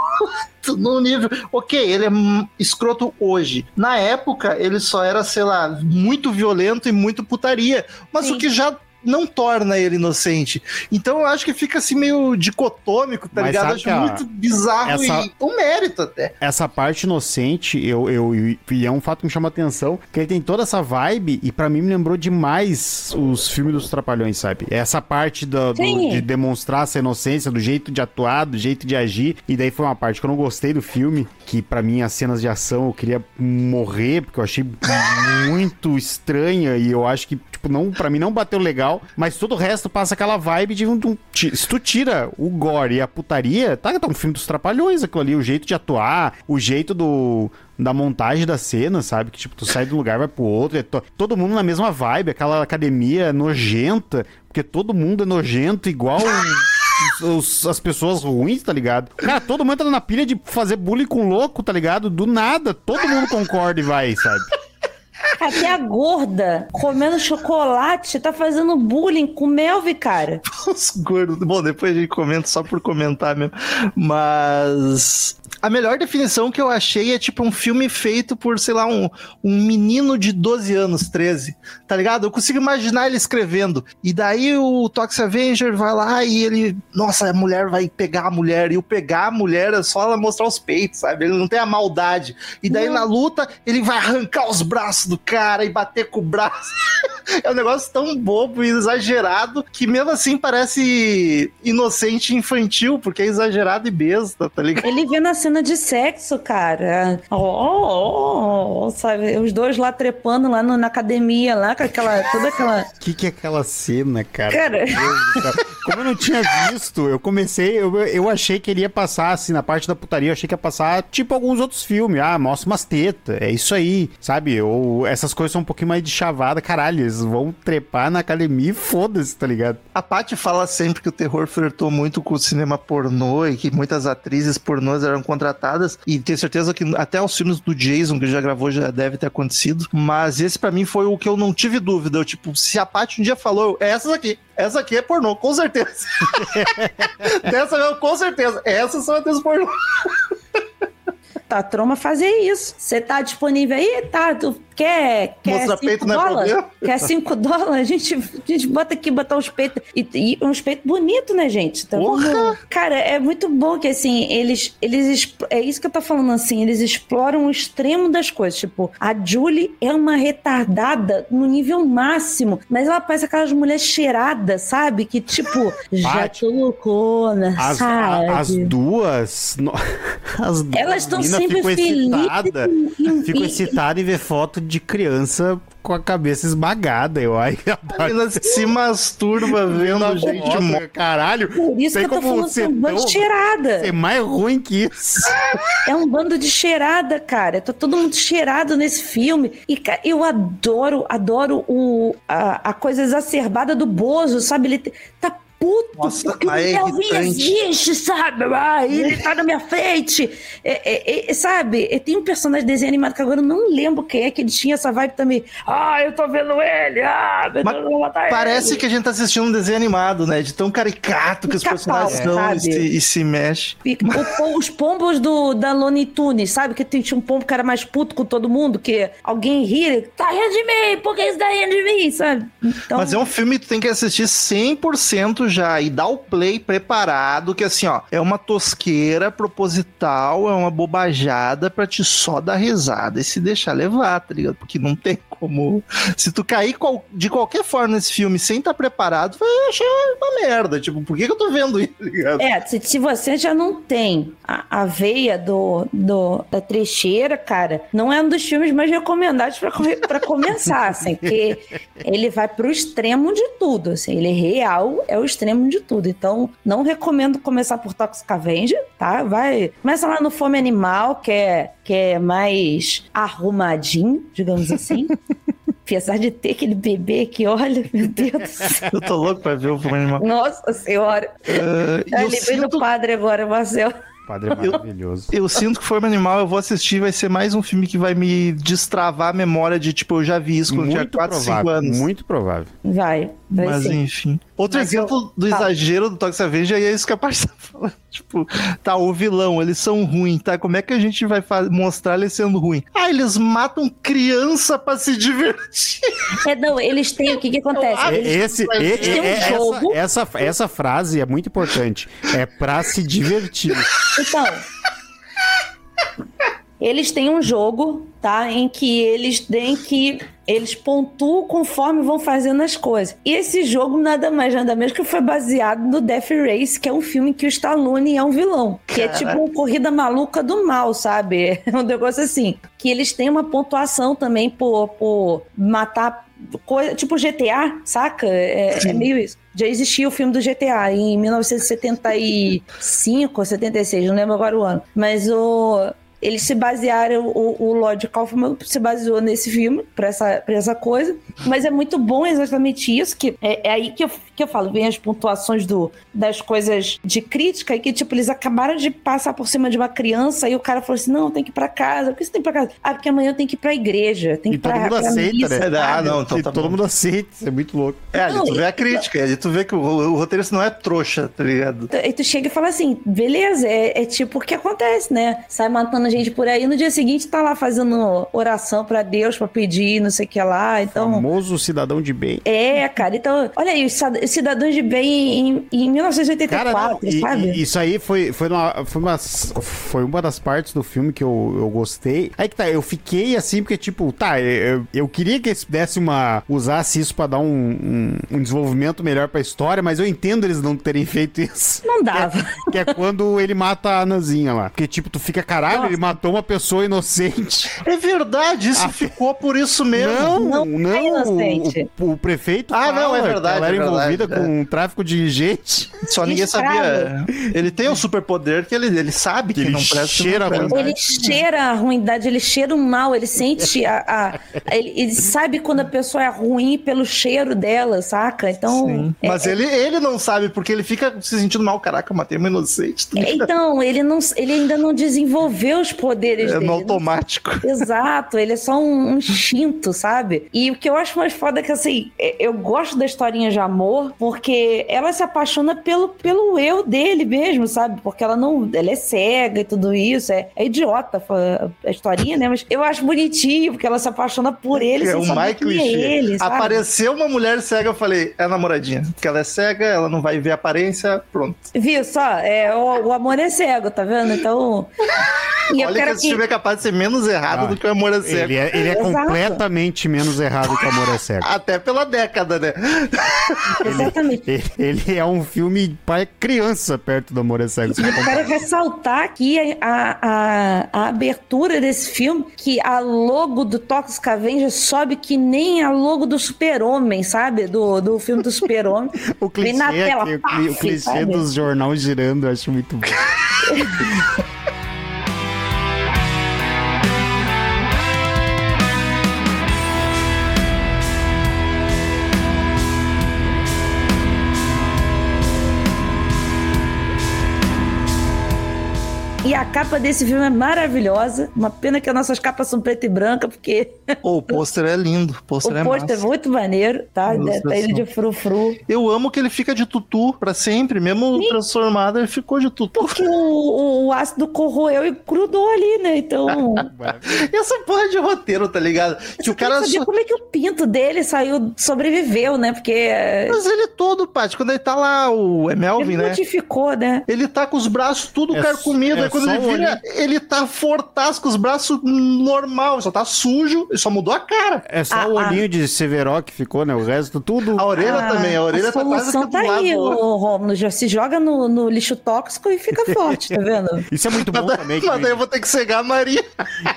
no nível. Ok, ele é escroto hoje. Na época, ele só era, sei lá, muito violento e muito putaria. Mas Sim. o que já não torna ele inocente. Então eu acho que fica assim meio dicotômico, tá Mas ligado? Eu acho que a- muito bizarro essa- e um mérito até. Essa parte inocente, eu, eu, e é um fato que me chama atenção, que ele tem toda essa vibe, e pra mim me lembrou demais os filmes dos Trapalhões, sabe? Essa parte do, do- de demonstrar essa inocência, do jeito de atuar, do jeito de agir, e daí foi uma parte que eu não gostei do filme, que pra mim as cenas de ação eu queria morrer, porque eu achei muito estranha, e eu acho que, tipo, não, pra mim não bateu legal, mas todo o resto passa aquela vibe de um, um- se tu tira o gore e a putaria, tá, tá um filme dos trapalhões aquilo ali, o jeito de atuar, o jeito do da montagem da cena, sabe? Que tipo, tu sai de um lugar, vai pro outro, é to- todo mundo na mesma vibe, aquela academia nojenta, porque todo mundo é nojento igual as pessoas ruins, tá ligado? Cara, todo mundo entra na pilha de fazer bullying com louco, tá ligado? Do nada, todo mundo concorda e vai, sabe? Até a gorda comendo chocolate tá fazendo bullying com Melvi, cara. Os gordos. Bom, depois a gente comenta só por comentar mesmo. Mas. A melhor definição que eu achei é tipo um filme feito por, sei lá, um, um menino de 12 anos, 13. Tá ligado? Eu consigo imaginar ele escrevendo. E daí o Toxic Avenger vai lá e ele. Nossa, a mulher vai pegar a mulher. E o pegar a mulher é só ela mostrar os peitos, sabe? Ele não tem a maldade. E daí na luta ele vai arrancar os braços do cara e bater com o braço. É um negócio tão bobo e exagerado que mesmo assim parece inocente e infantil, porque é exagerado e besta, tá ligado? Ele vê na cena de sexo, cara. Ó, ó, ó, sabe? Os dois lá trepando lá no- na academia, lá com aquela. toda aquela. O que, que é aquela cena, cara? Cara. Como eu não tinha visto, eu comecei, eu, eu achei que ele ia passar, assim, na parte da putaria, eu achei que ia passar, tipo, alguns outros filmes. Ah, mostra umas tetas, é isso aí, sabe? Ou essas coisas são um pouquinho mais de chavada, caralho, eles vão trepar na academia e foda-se, tá ligado? A Paty fala sempre que o terror flertou muito com o cinema pornô e que muitas atrizes pornôs eram contratadas. E tenho certeza que até os filmes do Jason, que já gravou, já deve ter acontecido. Mas esse pra mim foi o que eu não tive dúvida. Eu, tipo, se a Paty um dia falou, é essas aqui. Essa aqui é pornô, com certeza. Dessa mesmo, com certeza. Essas são atrizes pornô. Tá, troma fazer isso. Você tá disponível aí? Tá, tu quer, quer Mostrar 5 peito não é dólares? problema? Quer 5 dólares? A gente, a gente bota aqui, botar uns peitos. E, e uns peitos bonitos, né, gente? Então, Porra! Cara, é muito bom que, assim, eles, eles... É isso que eu tô falando, assim. Eles exploram o extremo das coisas. Tipo, a Julie é uma retardada no nível máximo. Mas ela parece aquelas mulheres cheiradas, sabe? Que, tipo, já tô loucona, As, sabe? a- as duas. no- As duas Elas estão sempre ficam felizes. excitadas. e- Fico e- excitado em ver foto de criança com a cabeça esmagada. Eu acho. A menina se masturba vendo gente morta. Caralho. Por isso que eu tô como falando que é um bando de cheirada. Ser mais ruim que isso. É um bando de cheirada, cara. Tá todo mundo cheirado nesse filme. E eu adoro, adoro o, a, a coisa exacerbada do Bozo, sabe? Ele tá puto Nossa, porque é o irritante. existe, sabe? Ah, ele tá na minha frente. É, é, é, sabe? E Tem um personagem de desenho animado que agora eu não lembro quem é que ele tinha essa vibe também. Ah, eu tô vendo ele. Ah, meu Deus, eu vou matar Parece ele. que a gente tá assistindo um desenho animado, né? De tão caricato que os Pica-pau, personagens são e se, e se mexe. Fica- o os pombos do, da Looney Tunes, sabe? Que tinha um pombo que era mais puto com todo mundo, que alguém ri, tá rindo de mim, por que você tá rindo de mim, sabe? Então, Mas é um filme que tu tem que assistir 100% já e dar o play preparado, que assim, ó, é uma tosqueira proposital, é uma bobajada pra te só dar risada e se deixar levar, tá ligado? Porque não tem como. Se tu cair de qualquer forma nesse filme sem estar preparado, vai achar uma merda. Tipo, por que, que eu tô vendo isso, tá ligado? É, se, se você já não tem a, a veia do, do- da trecheira, cara, não é um dos filmes mais recomendados pra começar, assim, porque ele vai pro extremo de tudo, assim, ele é real, é o extremo de tudo. Então, não recomendo começar por Toxic Avenger, tá? Vai, começa lá no Fome Animal, que é, que é mais arrumadinho, digamos assim. Apesar de ter aquele bebê que, olha, meu Deus do céu. Eu tô louco pra ver o filme animal. Nossa senhora. Uh, Eu eu, lembrei do sinto, padre agora, Marcel. Padre é maravilhoso. eu sinto que Forma Animal eu vou assistir, vai ser mais um filme que vai me destravar a memória de, tipo, eu já vi isso quando eu tinha Muito 4, 5 provável. anos. Muito provável. Vai. Vai Mas ser. enfim. Outro Mas eu- exemplo do tá. exagero do Toxic Avenger é isso que a parte tá falando. Tipo, tá, o vilão, eles são ruins, tá? Como é que a gente vai mostrar eles sendo ruim? Ah, eles matam criança pra se divertir. É, não, eles têm. O que que acontece? Ah, Eles- Esse, e- tem e- um essa, jogo. essa, essa frase é muito importante. É pra se divertir. Então. Eles têm um jogo, tá? Em que eles têm que. Eles pontuam conforme vão fazendo as coisas. E esse jogo nada mais nada menos que foi baseado no Death Race, que é um filme que o Stallone é um vilão. Que é tipo uma corrida maluca do mal, sabe? É um negócio assim. Que eles têm uma pontuação também por, por matar coisa. Tipo GTA, saca? É, é meio isso. Já existia o filme do GTA em 1975 ou 76, não lembro agora o ano. Mas o. Eles se basearam, o, o Lord Kaufman se baseou nesse filme pra essa, pra essa coisa. Mas é muito bom exatamente isso, que é, é aí que eu, que eu falo, vem as pontuações do, das coisas de crítica, e que, tipo, eles acabaram de passar por cima de uma criança e o cara falou assim: não, tem que ir pra casa. Por que você tem que ir pra casa? Ah, porque amanhã eu tenho que ir pra igreja. Tem que E ir pra, todo mundo pra aceita, missa, né? Ah, sabe? não, então E tá todo bom. mundo aceita, isso é muito louco. É, ali tu vê e- a crítica, ali tu vê que o, o roteirista não é trouxa, tá ligado? Aí tu chega e fala assim, beleza, é, é tipo o que acontece, né? Sai matando gente por aí, no dia seguinte tá lá fazendo oração pra Deus, pra pedir, não sei o que lá, então... Famoso cidadão de bem. É, cara, então, olha aí, os cida- os cidadãos de bem em, em 1984, Cara, não, e- sabe? isso aí foi, foi, uma, foi, uma, foi uma das partes do filme que eu, eu gostei. Aí que tá, eu fiquei assim, porque, tipo, tá, eu, eu queria que eles desse uma. usasse isso pra dar um, um, um desenvolvimento melhor pra história, mas eu entendo eles não terem feito isso. Não dava. Que é quando ele mata a Anazinha lá. Porque, tipo, tu fica, caralho, Nossa. ele matou uma pessoa inocente. É verdade, isso ficou por isso mesmo. Não, Não não. é inocente. o, o prefeito. Ah, não, é verdade, Ela era é verdade, envolvida é. com tráfico de gente. Só ninguém Escravo. sabia. Ele tem um superpoder que ele, ele sabe que, Que ele não presta. que não cheira presta. ruim. Ele cheira a ruindade, ele cheira o mal, ele sente a. a- ele, ele sabe quando a pessoa é ruim pelo cheiro dela, saca? Então. Sim. é- Mas ele, ele não sabe, porque ele fica se sentindo mal. Caraca, eu matei uma inocente. Então, ele, não, ele ainda não desenvolveu os poderes É dele. no automático. Exato, ele é só um, instinto, sabe? E o que eu acho mais foda é que, assim, é- eu gosto da historinha de amor, porque ela se apaixona pelo, pelo eu dele mesmo, sabe? Porque ela não. Ela é cega e tudo isso. É, é idiota a, historinha, né? Mas eu acho bonitinho, porque ela se apaixona por ele é o quem é ele, sabe? Apareceu uma mulher cega, eu falei, é namoradinha. Porque ela é cega, ela não vai ver a aparência, pronto. Viu só? É, o, o amor é cego, tá vendo? Então. E Olha que esse que. filme é capaz de ser menos errado Ah, do que o Amor é Cego. Ele é, ele é completamente menos errado que Amor é Cego. Até pela década, né? Exatamente. Ele, ele é um filme para criança perto do Amor é Cego. E eu quero ressaltar aqui a, a, a abertura desse filme, que a logo do Toxic Avenger sobe que nem a logo do Super-Homem, sabe? Do, do filme do Super-Homem. O clichê, Vem na tela, aqui, o, paf, o clichê sabe? dos jornais girando, eu acho muito bom. E a capa desse filme é maravilhosa. Uma pena que as nossas capas são preta e branca, porque o pôster é lindo. O pôster é pôster é massa. muito maneiro, tá? Ilustração. Tá ele de frufru. Eu amo que ele fica de tutu pra sempre. Mesmo transformado, ele ficou de tutu. Porque o, o, o ácido corroeu e grudou ali, né? Então. E essa porra de roteiro, tá ligado? Que eu o cara saber só... como é que o pinto dele saiu, sobreviveu, né? Porque é, Mas ele todo, Paty, quando ele tá lá, o é Melvin, ele né? modificou, né? Ele tá com os braços tudo É carcomido. é aí quando ele o vira, ele tá fortaço com os braços normal. Só tá sujo e só mudou a cara. É só Ah, o ah. olhinho de Severo que ficou, né? O resto tudo. A orelha Ah, também. A orelha a tá quase solução que tá do lado. aí, o Romulo. Já se joga no, no lixo tóxico e fica forte, tá vendo? Isso é muito bom Mas, também. mas daí eu vou ter que cegar a Maria.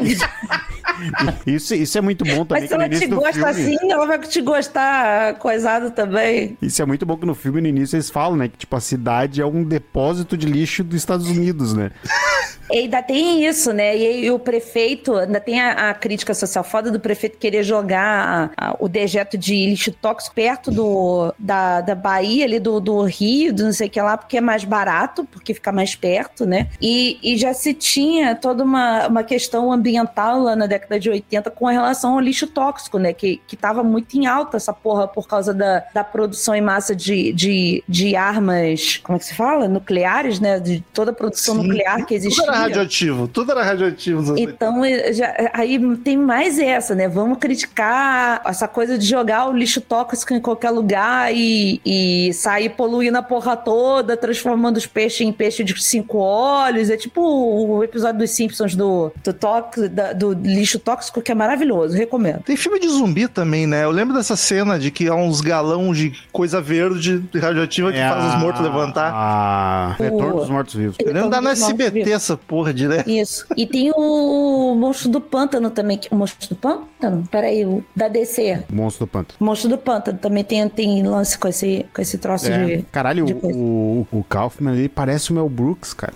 Isso, isso é muito bom também. Mas se ela te gosta filme... assim, ela vai te gostar coisado também. Isso é muito bom que no filme, no início, eles falam, né? Que, tipo, a cidade é um depósito de lixo dos Estados Unidos, né? E ainda tem isso, né? E, e o prefeito, ainda tem a, a, crítica social foda do prefeito querer jogar a, a, o dejeto de lixo tóxico perto do, da, da Bahia, ali do, do Rio, do não sei o que lá, porque é mais barato, porque fica mais perto, né? E, e já se tinha toda uma, uma questão ambiental lá na década de 80 com relação ao lixo tóxico, né? Que, que tava muito em alta essa porra por causa da, da produção em massa de, de, de armas, como é que se fala? Nucleares, né? De toda a produção Sim. nuclear que existia radioativo, tudo era radioativo. Então, já, aí tem mais essa, né? Vamos criticar essa coisa de jogar o lixo tóxico em qualquer lugar e, e sair poluindo a porra toda, transformando os peixes em peixe de cinco olhos. É tipo o episódio dos Simpsons do, do, tóxico, do lixo tóxico, que é maravilhoso, recomendo. Tem filme de zumbi também, né? Eu lembro dessa cena de que há uns galão de coisa verde radioativa que é faz os mortos levantar. Ah, retorno dos mortos-vivos. Eu lembro da no SBT essa porra direto. Isso. E tem o Monstro do Pântano também. O Monstro do Pântano? Peraí, o da DC. Monstro do Pântano. Monstro do Pântano também tem, tem lance com esse, com esse troço é. de. Caralho, de o, o, o Kaufman ele parece o Mel Brooks, cara.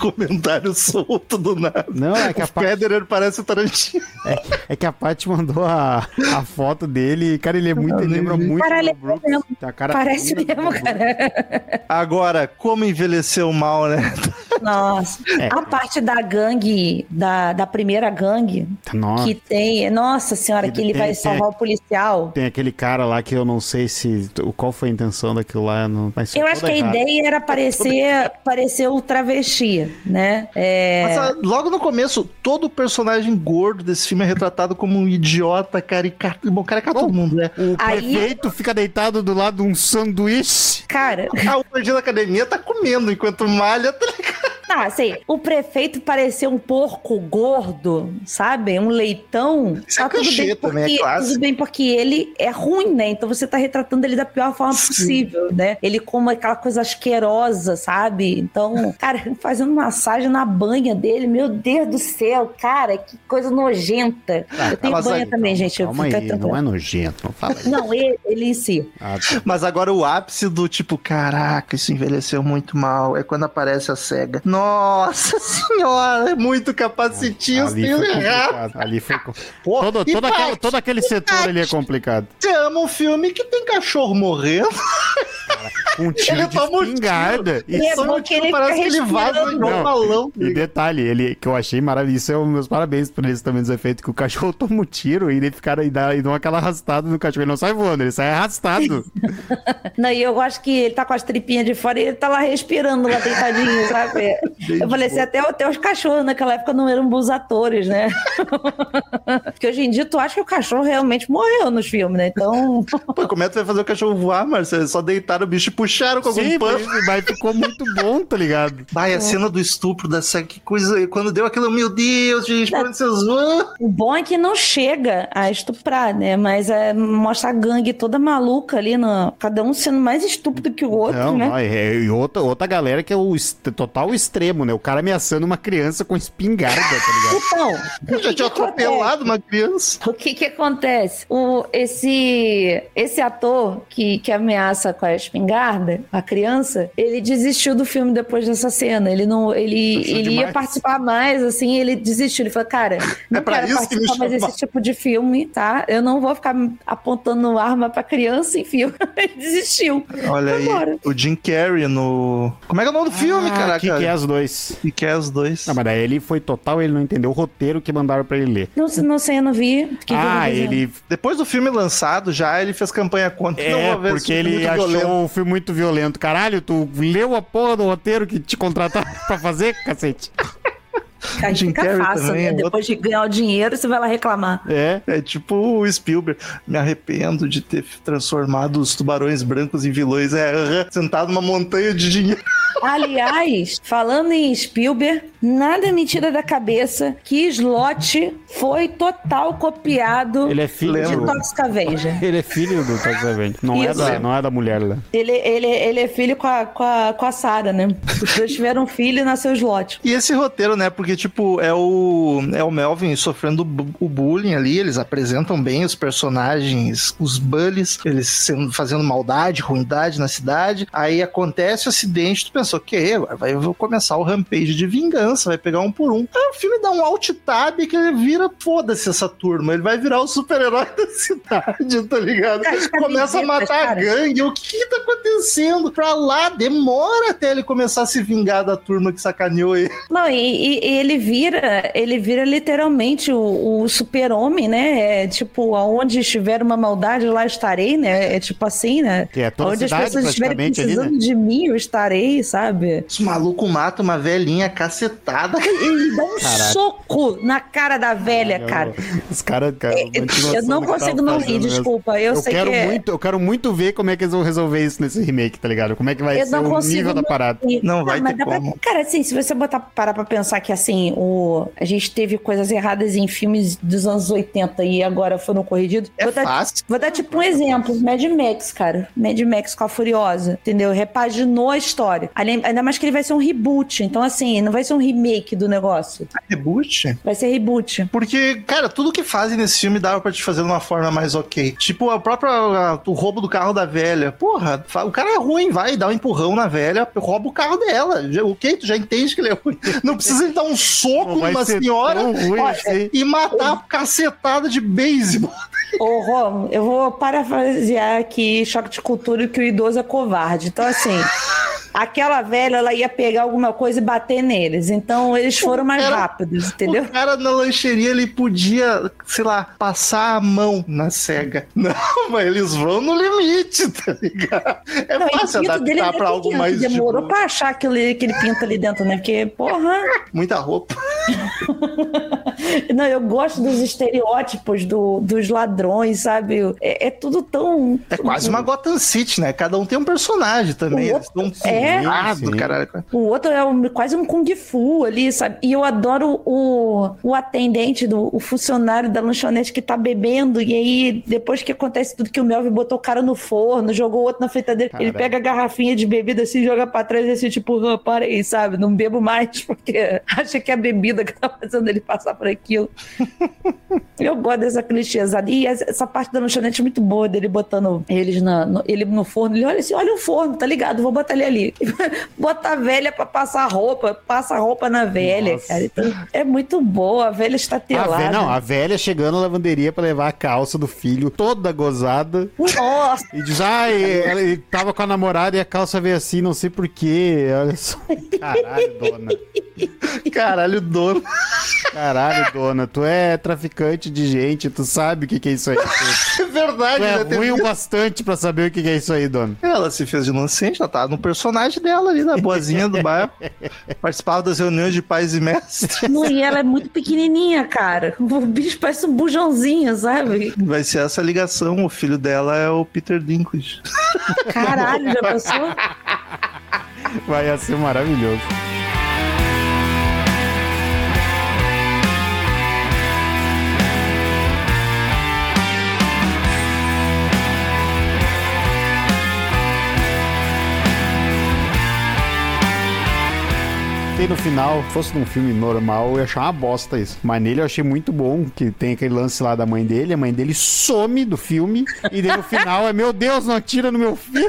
Comentário solto do nada. Não, é que o a Federer parece o Tarantino. É, é, que a Paty mandou a, a foto dele e, cara, ele é muito, ele lembra muito Caralho, do mesmo. Cara parece mesmo, cara. Agora, como envelheceu mal, né? Nossa. É. A parte da gangue, da, da primeira gangue, nossa. que tem. Nossa senhora, que ele tem, vai salvar o policial. Tem aquele cara lá que eu não sei se. Qual foi a intenção daquilo lá? Não, eu acho que errado. a ideia era parecer, parecer o travesti né? É... Mas, ah, logo no começo, todo personagem gordo desse filme é retratado como um idiota, caricato. Bom, caricato todo mundo, né? O Aí... prefeito fica deitado do lado de um sanduíche. Cara. A hoje da academia tá comendo enquanto malha, tá ligado? Não, assim, o prefeito parecia um porco gordo, sabe? Um leitão. Isso é tá é tudo bem porque, também, é Tudo bem porque ele é ruim, né? Então você tá retratando ele da pior forma Sim. possível, né? Ele como aquela coisa asquerosa, sabe? Então, cara, fazendo massagem na banha dele, meu Deus do céu, cara, que coisa nojenta. Ah, eu tenho banha aí, também, gente. Calma aí, não é nojento, não fala isso. Não, ele, ele em si. Ah, tá. Mas agora o ápice do tipo, caraca, isso envelheceu muito mal, é quando aparece a cega. Nossa, nossa senhora, é muito capacitismo. Ali foi complicado. Ali foi Pô, todo, todo, aquele, todo aquele setor ali é complicado. Você ama um filme que tem cachorro morrendo? um tiro ele de espingarda. E é só um tiro parece que ele vaza igual um balão. E detalhe, ele, que eu achei maravilhoso, isso é um meus parabéns por eles também dos efeitos, que o cachorro toma um tiro e ele fica e dá, e dá aquela arrastada no cachorro. Ele não sai voando, ele sai arrastado. não, e eu gosto que ele tá com as tripinhas de fora e ele tá lá respirando lá deitadinho, sabe? Eu falei assim, até, até os cachorros naquela época não eram bons atores, né? Porque hoje em dia tu acha que o cachorro realmente morreu nos filmes, né? Então. Pô, como é que tu vai fazer o cachorro voar, Marcelo? Só deitaram o bicho e puxaram com algum Sim, pano. Mas ficou muito bom, tá ligado? Vai, a é. cena do estupro dessa que coisa. Quando deu aquilo, meu Deus, gente, por onde vocês vão? O bom é que não chega a estuprar, né? Mas é, mostra a gangue toda maluca ali, no, cada um sendo mais estúpido que o outro, não, né? Não, e outra, outra galera que é o total extremo, né? O cara ameaçando uma criança com espingarda, tá ligado? Então, eu já tinha atropelado uma criança. O que que acontece? O, esse, esse ator que, que ameaça com a espingarda, a criança, ele desistiu do filme depois dessa cena. Ele não, ele, ele ia participar mais, assim, ele desistiu. Ele falou, cara, é não é quero participar mais desse tipo de filme, tá? Eu não vou ficar apontando arma pra criança em filme. ele desistiu. Olha aí, o Jim Carrey no... Como é que é o nome do filme, ah, cara? Que, que é as dois. E quer os dois. Não, mas daí ele foi total, ele não entendeu o roteiro que mandaram pra ele ler. Não, não sei, eu não vi. Que ah, que ele. Depois do filme lançado, já ele fez campanha contra. É, não, porque ele achou violento. o filme muito violento. Caralho, tu leu a porra do roteiro que te contrataram pra fazer, cacete? Aí Jim fica Carrey fácil, também, né? É Depois de ganhar o dinheiro, você vai lá reclamar. É, é tipo o Spielberg. Me arrependo de ter transformado os tubarões brancos em vilões. É, sentado numa montanha de dinheiro. Aliás, falando em Spielberg, nada me tira da cabeça que Slot foi total copiado ele é filho de Toxic Avenger. Ele é filho do Toxic Avenger. Não, é da, não é da mulher lá. Ele, ele, ele é filho com a, com a, com a Sarah, né? Os dois tiveram um filho e nasceu Slot. E esse roteiro, né? Porque, tipo, é o, é o Melvin sofrendo o bullying ali. Eles apresentam bem os personagens, os bullies, eles sendo, fazendo maldade, ruindade na cidade. Aí acontece o acidente, tu ok, agora vai começar o rampage de vingança, vai pegar um por um. Aí o filme dá um alt tab que ele vira, foda-se essa turma, ele vai virar o super-herói da cidade, tá ligado? Começa a matar a gangue, o que tá acontecendo? Pra lá, demora até ele começar a se vingar da turma que sacaneou ele. Não, e, e ele vira, ele vira literalmente o, o super-homem, né? É tipo, aonde estiver uma maldade, lá estarei, né? É tipo assim, né? Que é toda Onde as cidade, pessoas estiverem praticamente, ali, precisando né? de mim, eu estarei, sabe? Os malucos matam uma velhinha cacetada. Ele dá um Caraca. soco na cara da velha, cara. Os caras. Cara, Eu não consigo não rir, desculpa. Eu, Eu, sei quero que é- muito, eu quero muito ver como é que eles vão resolver isso nesse remake, tá ligado? Como é que vai Eu ser não o consigo nível da não parada. rir. Não vai mas ter dá pra- como. Cara, assim, se você botar, parar pra pensar que, assim, o... a gente teve coisas erradas em filmes dos anos 80 e agora foram corrigidos. É vou, dar, fácil. vou dar, tipo, um exemplo. Mad Max, cara. Mad Max com a Furiosa, entendeu? Repaginou a história. Ainda mais que ele vai ser um reboot. Então, assim, não vai ser um remake do negócio. Reboot? Vai ser reboot. Porque, cara, tudo que fazem nesse filme dava pra te fazer de uma forma mais ok. Tipo, a própria. a- o roubo do carro da velha. Porra, o cara é ruim, vai, dá um empurrão na velha, rouba o carro dela. Já- Ok, tu já entende que ele é ruim. Não precisa ele dar um soco Não vai numa senhora ruim ó, assim. e matar a cacetada de beisebol. Ô, Rom, eu vou parafrasear aqui Choque de Cultura que o idoso é covarde. Então, assim, aquela velha, ela ia pegar alguma coisa e bater neles. Então, eles foram mais Era- rápidos, entendeu? O cara na lancheria, ele podia, sei lá, passar a mão na cega. Não, mas eles vão no limite, tá ligado? É Não, fácil adaptar é pra algo mais de Demorou boa. pra achar aquele, aquele pinto ali dentro, né? Porque, porra. Muita roupa. Não, eu gosto dos estereótipos do, dos ladrões, sabe? É, é tudo tão. É quase uma Gotham City, né? Cada um tem um personagem também. O Eles estão é. pirado, Sim. caralho. O outro é um- quase um Kung Fu ali, sabe? E eu adoro o, o atendente, do, o funcionário da lanchonete que tá bebendo. E aí, depois que acontece tudo que o Melvin botou o cara no forno, jogou o outro na fritadeira, ele Caralho. pega a garrafinha de bebida assim, joga pra trás e assim, tipo, ah, para aí, sabe? Não bebo mais, porque acha que é a bebida que tá fazendo ele passar por aquilo. Eu gosto dessa clichêzada. E essa essa parte da lanchonete é muito boa, dele botando eles na, no, ele no forno. Ele olha assim: olha o forno, tá ligado? Vou botar ele ali. Bota a velha pra passar roupa, passa a roupa na velha, Nossa. cara. Então, é muito boa, a velha está A velha, não, a velha chegando na lavanderia pra levar a calça do filho toda gozada. Nossa, E diz, ah, ela ele tava com a namorada e a calça veio assim, não sei porquê. Olha só. Caralho, dona. Caralho, dono. Caralho, dona. Tu é traficante de gente, tu sabe o que, que é isso aí. É verdade, tu é né? Ruim o bastante pra saber o que, que é isso aí, dona. Ela se fez de inocente, ela tá no personagem dela ali, da boazinha do bairro. Participava das reuniões de pais e mestres. não, e ela é muito pequenininha, cara. O bicho parece um bujãozinho, sabe? Vai ser essa ligação. O filho dela é o Peter Dinklage. Caralho, já pensou? Vai ser maravilhoso. Tem no final, se fosse num filme normal, eu ia achar uma bosta isso. Mas nele eu achei muito bom, que tem aquele lance lá da mãe dele, a mãe dele some do filme, e daí no final é, meu Deus, não atira no meu filho.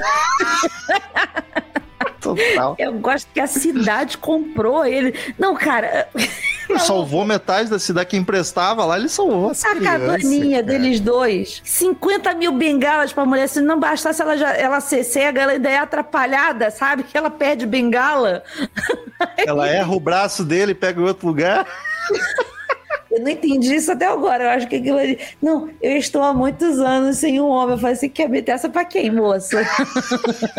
Total. Eu gosto que a cidade comprou ele. Não, cara, Salvou metade da cidade que emprestava lá, ele salvou. a criança, caganinha cara. deles dois. 50 mil bengalas pra mulher. Se não bastasse ela, já, ela ser cega, ela ainda é atrapalhada, sabe? Que ela perde bengala. Ela erra o braço dele, pega em outro lugar. Eu não entendi isso até agora. Eu acho que aquilo ali. Não, eu estou há muitos anos sem um homem. Eu falei assim: quer meter essa pra quem, moça?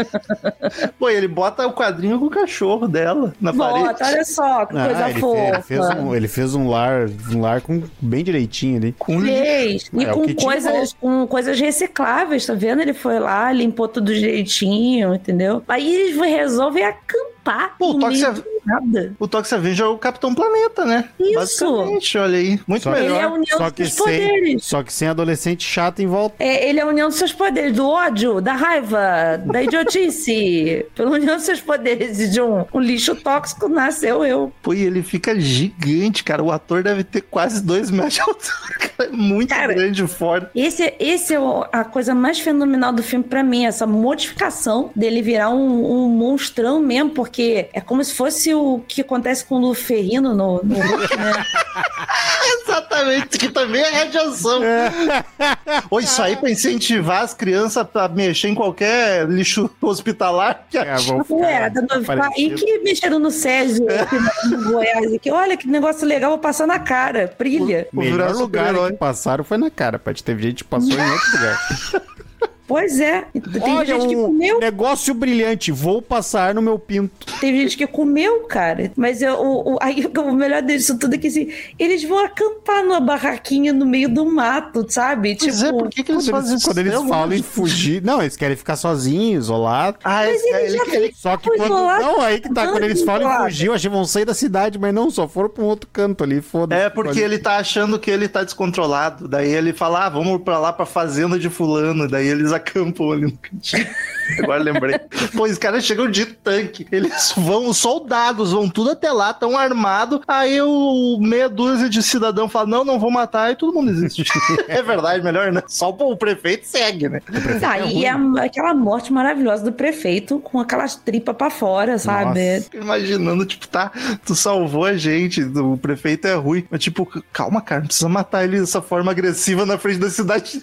Pô, ele bota o quadrinho com o cachorro dela na Bota, parede. olha só, que Ah, coisa ele, fofa. fez, ele fez um, ele fez um lar, um lar com bem direitinho ali. Com Fez. E É, com coisas, com coisas recicláveis, tá vendo? Ele foi lá, limpou tudo direitinho, entendeu? Aí eles resolvem acampar Pô, o do nada. O Toxic Avenger é o Capitão Planeta, né? Isso. Basicamente, olha aí. Muito Só que- Ele é a melhor. união Só dos seus sem, poderes. só que sem adolescente chato em volta. É, ele é a união dos seus poderes, do ódio, da raiva, da idiotice. Pela união dos seus poderes e de um, um lixo tóxico nasceu eu. Pô, e ele fica gigante, cara. O ator deve ter quase dois metros de altura. Cara, é muito Cara, grande fora. Esse, esse é o- a coisa mais fenomenal do filme pra mim, essa modificação dele virar um, um monstrão mesmo, porque é como se fosse o que acontece com o Luferrino no, no Hulk, né? Exatamente, que também é radiação. Ou isso aí pra incentivar as crianças pra mexer em qualquer lixo hospitalar. Que É, ficar parecido. que mexeram no Césio aqui no Goiás, aqui, olha que negócio legal, vou passar na cara, brilha. O virar melhor lugar que passaram foi na cara, Paty. Teve gente que passou em outro lugar. Pois é, tem Olha, gente que um comeu negócio brilhante. Vou passar no meu pinto. Teve gente que comeu, cara. Mas eu, o, o- aí, o melhor disso tudo é que assim, eles vão acampar numa barraquinha no meio do mato, sabe? Pois tipo, é, por que, que eles Quando fazem eles, isso? quando eles Tem falam em fugir. Não, eles querem ficar sozinhos, isolados. Ah, Mas esse- ele ele, já ele- Só que quando. isolado. Não, aí que tá. Quando eles falam em fugir, eu achei que vão sair da cidade, mas não, só foram pra um outro canto ali, foda-se. É porque ele tá achando que ele tá descontrolado. Daí ele fala: ah, vamos pra lá pra fazenda de fulano. Daí eles acampam ali no cantinho. Agora lembrei. Pô, os caras chegam de tanque. Eles vão, os soldados vão tudo até lá, tão armados. Aí o meia dúzia de cidadão fala: não, não vou matar. E todo mundo existe. é verdade, melhor, né? Só o prefeito segue, né? Tá, e é a- aquela morte maravilhosa do prefeito com aquelas tripas pra fora, sabe? Nossa. Imaginando, tipo, tá, tu salvou a gente, o prefeito é ruim. Mas, tipo, calma, cara, não precisa matar ele dessa forma agressiva na frente da cidade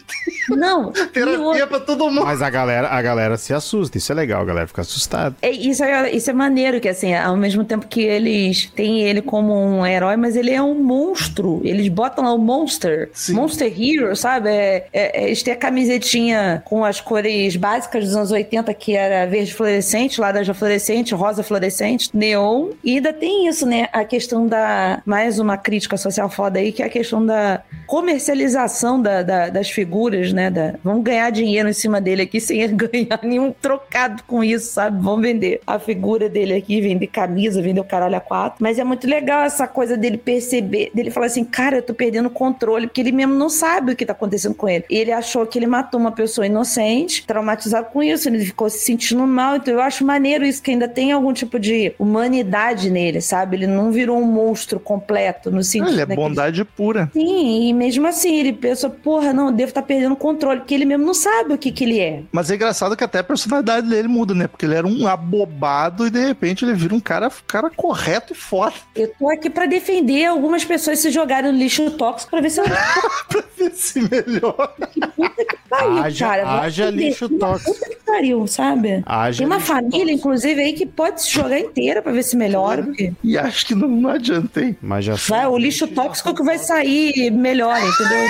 Não, e Terapia outra- pra todo mundo. Mas a galera, a galera se assusta, isso é legal, a galera fica assustada. É, isso, é, isso é maneiro, que assim, ao mesmo tempo que eles têm ele como um herói, mas ele é um monstro. Eles botam lá o Monster. Sim. Monster Hero, sabe? É, é- é- eles têm a camisetinha com as cores básicas dos anos 80, que era verde fluorescente, laranja fluorescente, rosa fluorescente, neon. E ainda tem isso, né? A questão da. Mais uma crítica social foda aí, que é a questão da comercialização da- da- das figuras, né? Da, vamos ganhar dinheiro em cima dele aqui sem ele ganhar nenhum trocado com isso, sabe? Vamos vender a figura dele aqui, vender camisa, vender o caralho a quatro. Mas é muito legal essa coisa dele perceber, dele falar assim, cara, eu tô perdendo o controle, porque ele mesmo não sabe o que tá acontecendo com ele. Ele achou que ele matou uma pessoa inocente, traumatizado com isso, ele ficou se sentindo mal. Então eu acho maneiro isso, que ainda tem algum tipo de humanidade nele, sabe? Ele não virou um monstro completo no sentido. Ele é daquele- bondade pura. Sim, e mesmo assim ele pensa, porra, não, eu devo estar perdendo o controle, porque ele mesmo não sabe o que que ele é. Mas é engraçado que até a personalidade dele muda, né? Porque ele era um abobado e de repente ele vira um cara, cara correto e foda. Eu tô aqui pra defender algumas pessoas se jogarem no lixo tóxico pra ver se eu pra ver se melhora. puta que pariu, Haja- cara. Haja lixo tóxico. Puta que pariu, sabe? Haja Tem uma família, inclusive, aí que pode se jogar inteira pra ver se melhora. porque E acho que não, não adianta, hein? Mas já Vai, o lixo tóxico que vai sair melhor, entendeu?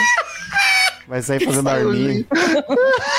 vai sair fazendo arminha.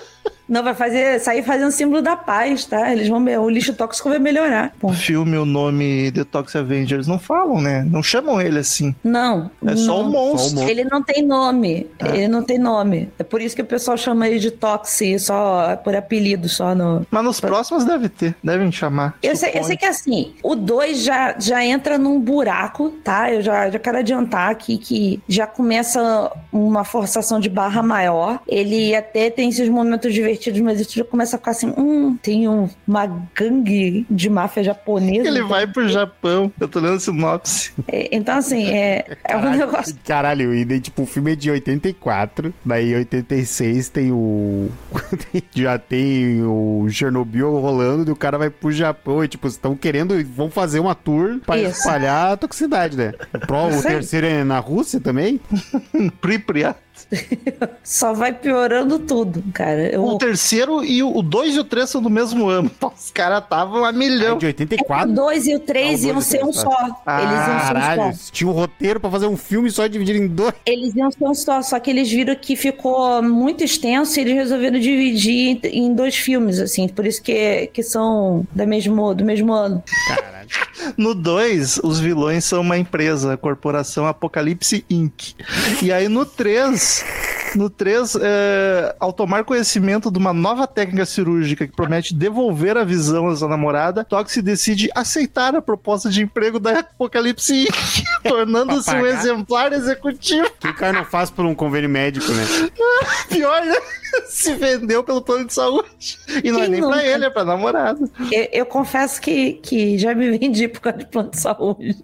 Não, vai fazer, sair fazendo símbolo da paz, tá? Eles vão, o lixo tóxico vai melhorar. O filme, o nome Detox Avengers, não falam, né? Não chamam ele assim. Não. É só não. um monstro. Só um monstro. Ele não tem nome. Ele não tem nome. É por isso que o pessoal chama ele de Toxi, só por apelido, só no. Mas nos próximos deve ter, devem chamar. Eu sei, eu sei que assim, o 2 já, já entra num buraco, tá? Eu já, já quero adiantar aqui que já começa uma forçação de barra maior. Ele até tem esses momentos divertidos, mas isso já começa a ficar assim: hum, tem um- uma gangue de máfia japonesa. Ele vai pro Japão. Eu tô lendo sinopse. É, Então, assim, é, é um negócio. Caralho, e daí, tipo, o filme é de 84, daí em 86 tem o. já tem o Chernobyl rolando, e o cara vai pro Japão e, tipo, estão querendo, vão fazer uma tour pra Isso. espalhar a toxicidade, né? Pro, o terceiro é na Rússia também? Pripyat. Só vai piorando tudo, cara. Eu, O terceiro e o 2 e o 3 são do mesmo ano. Os caras estavam a É milhão. de o 84? 2 e o 3 Ah, o dois iam e o ser um três, só. Ah, Eles iam ser um Caralho, só. tinha um roteiro pra fazer um filme só dividido em dois. Eles iam ser um só, só que eles viram que ficou muito extenso e eles resolveram dividir em, em dois filmes, assim. Por isso que, que são da mesmo, do mesmo ano. Caralho. No 2, os vilões são uma empresa, a Corporação Apocalipse Inc. E aí no 3, no 3, é, ao tomar conhecimento de uma nova técnica cirúrgica que promete devolver a visão à sua namorada, Toxie decide aceitar a proposta de emprego da Apocalipse tornando-se um exemplar executivo. Que cara não faz por um convênio médico, né? Pior, né? Se vendeu pelo plano de saúde. E Quem não é nem nunca? pra ele, é pra namorada. Eu, eu, confesso que, que já me vendi por causa do plano de saúde.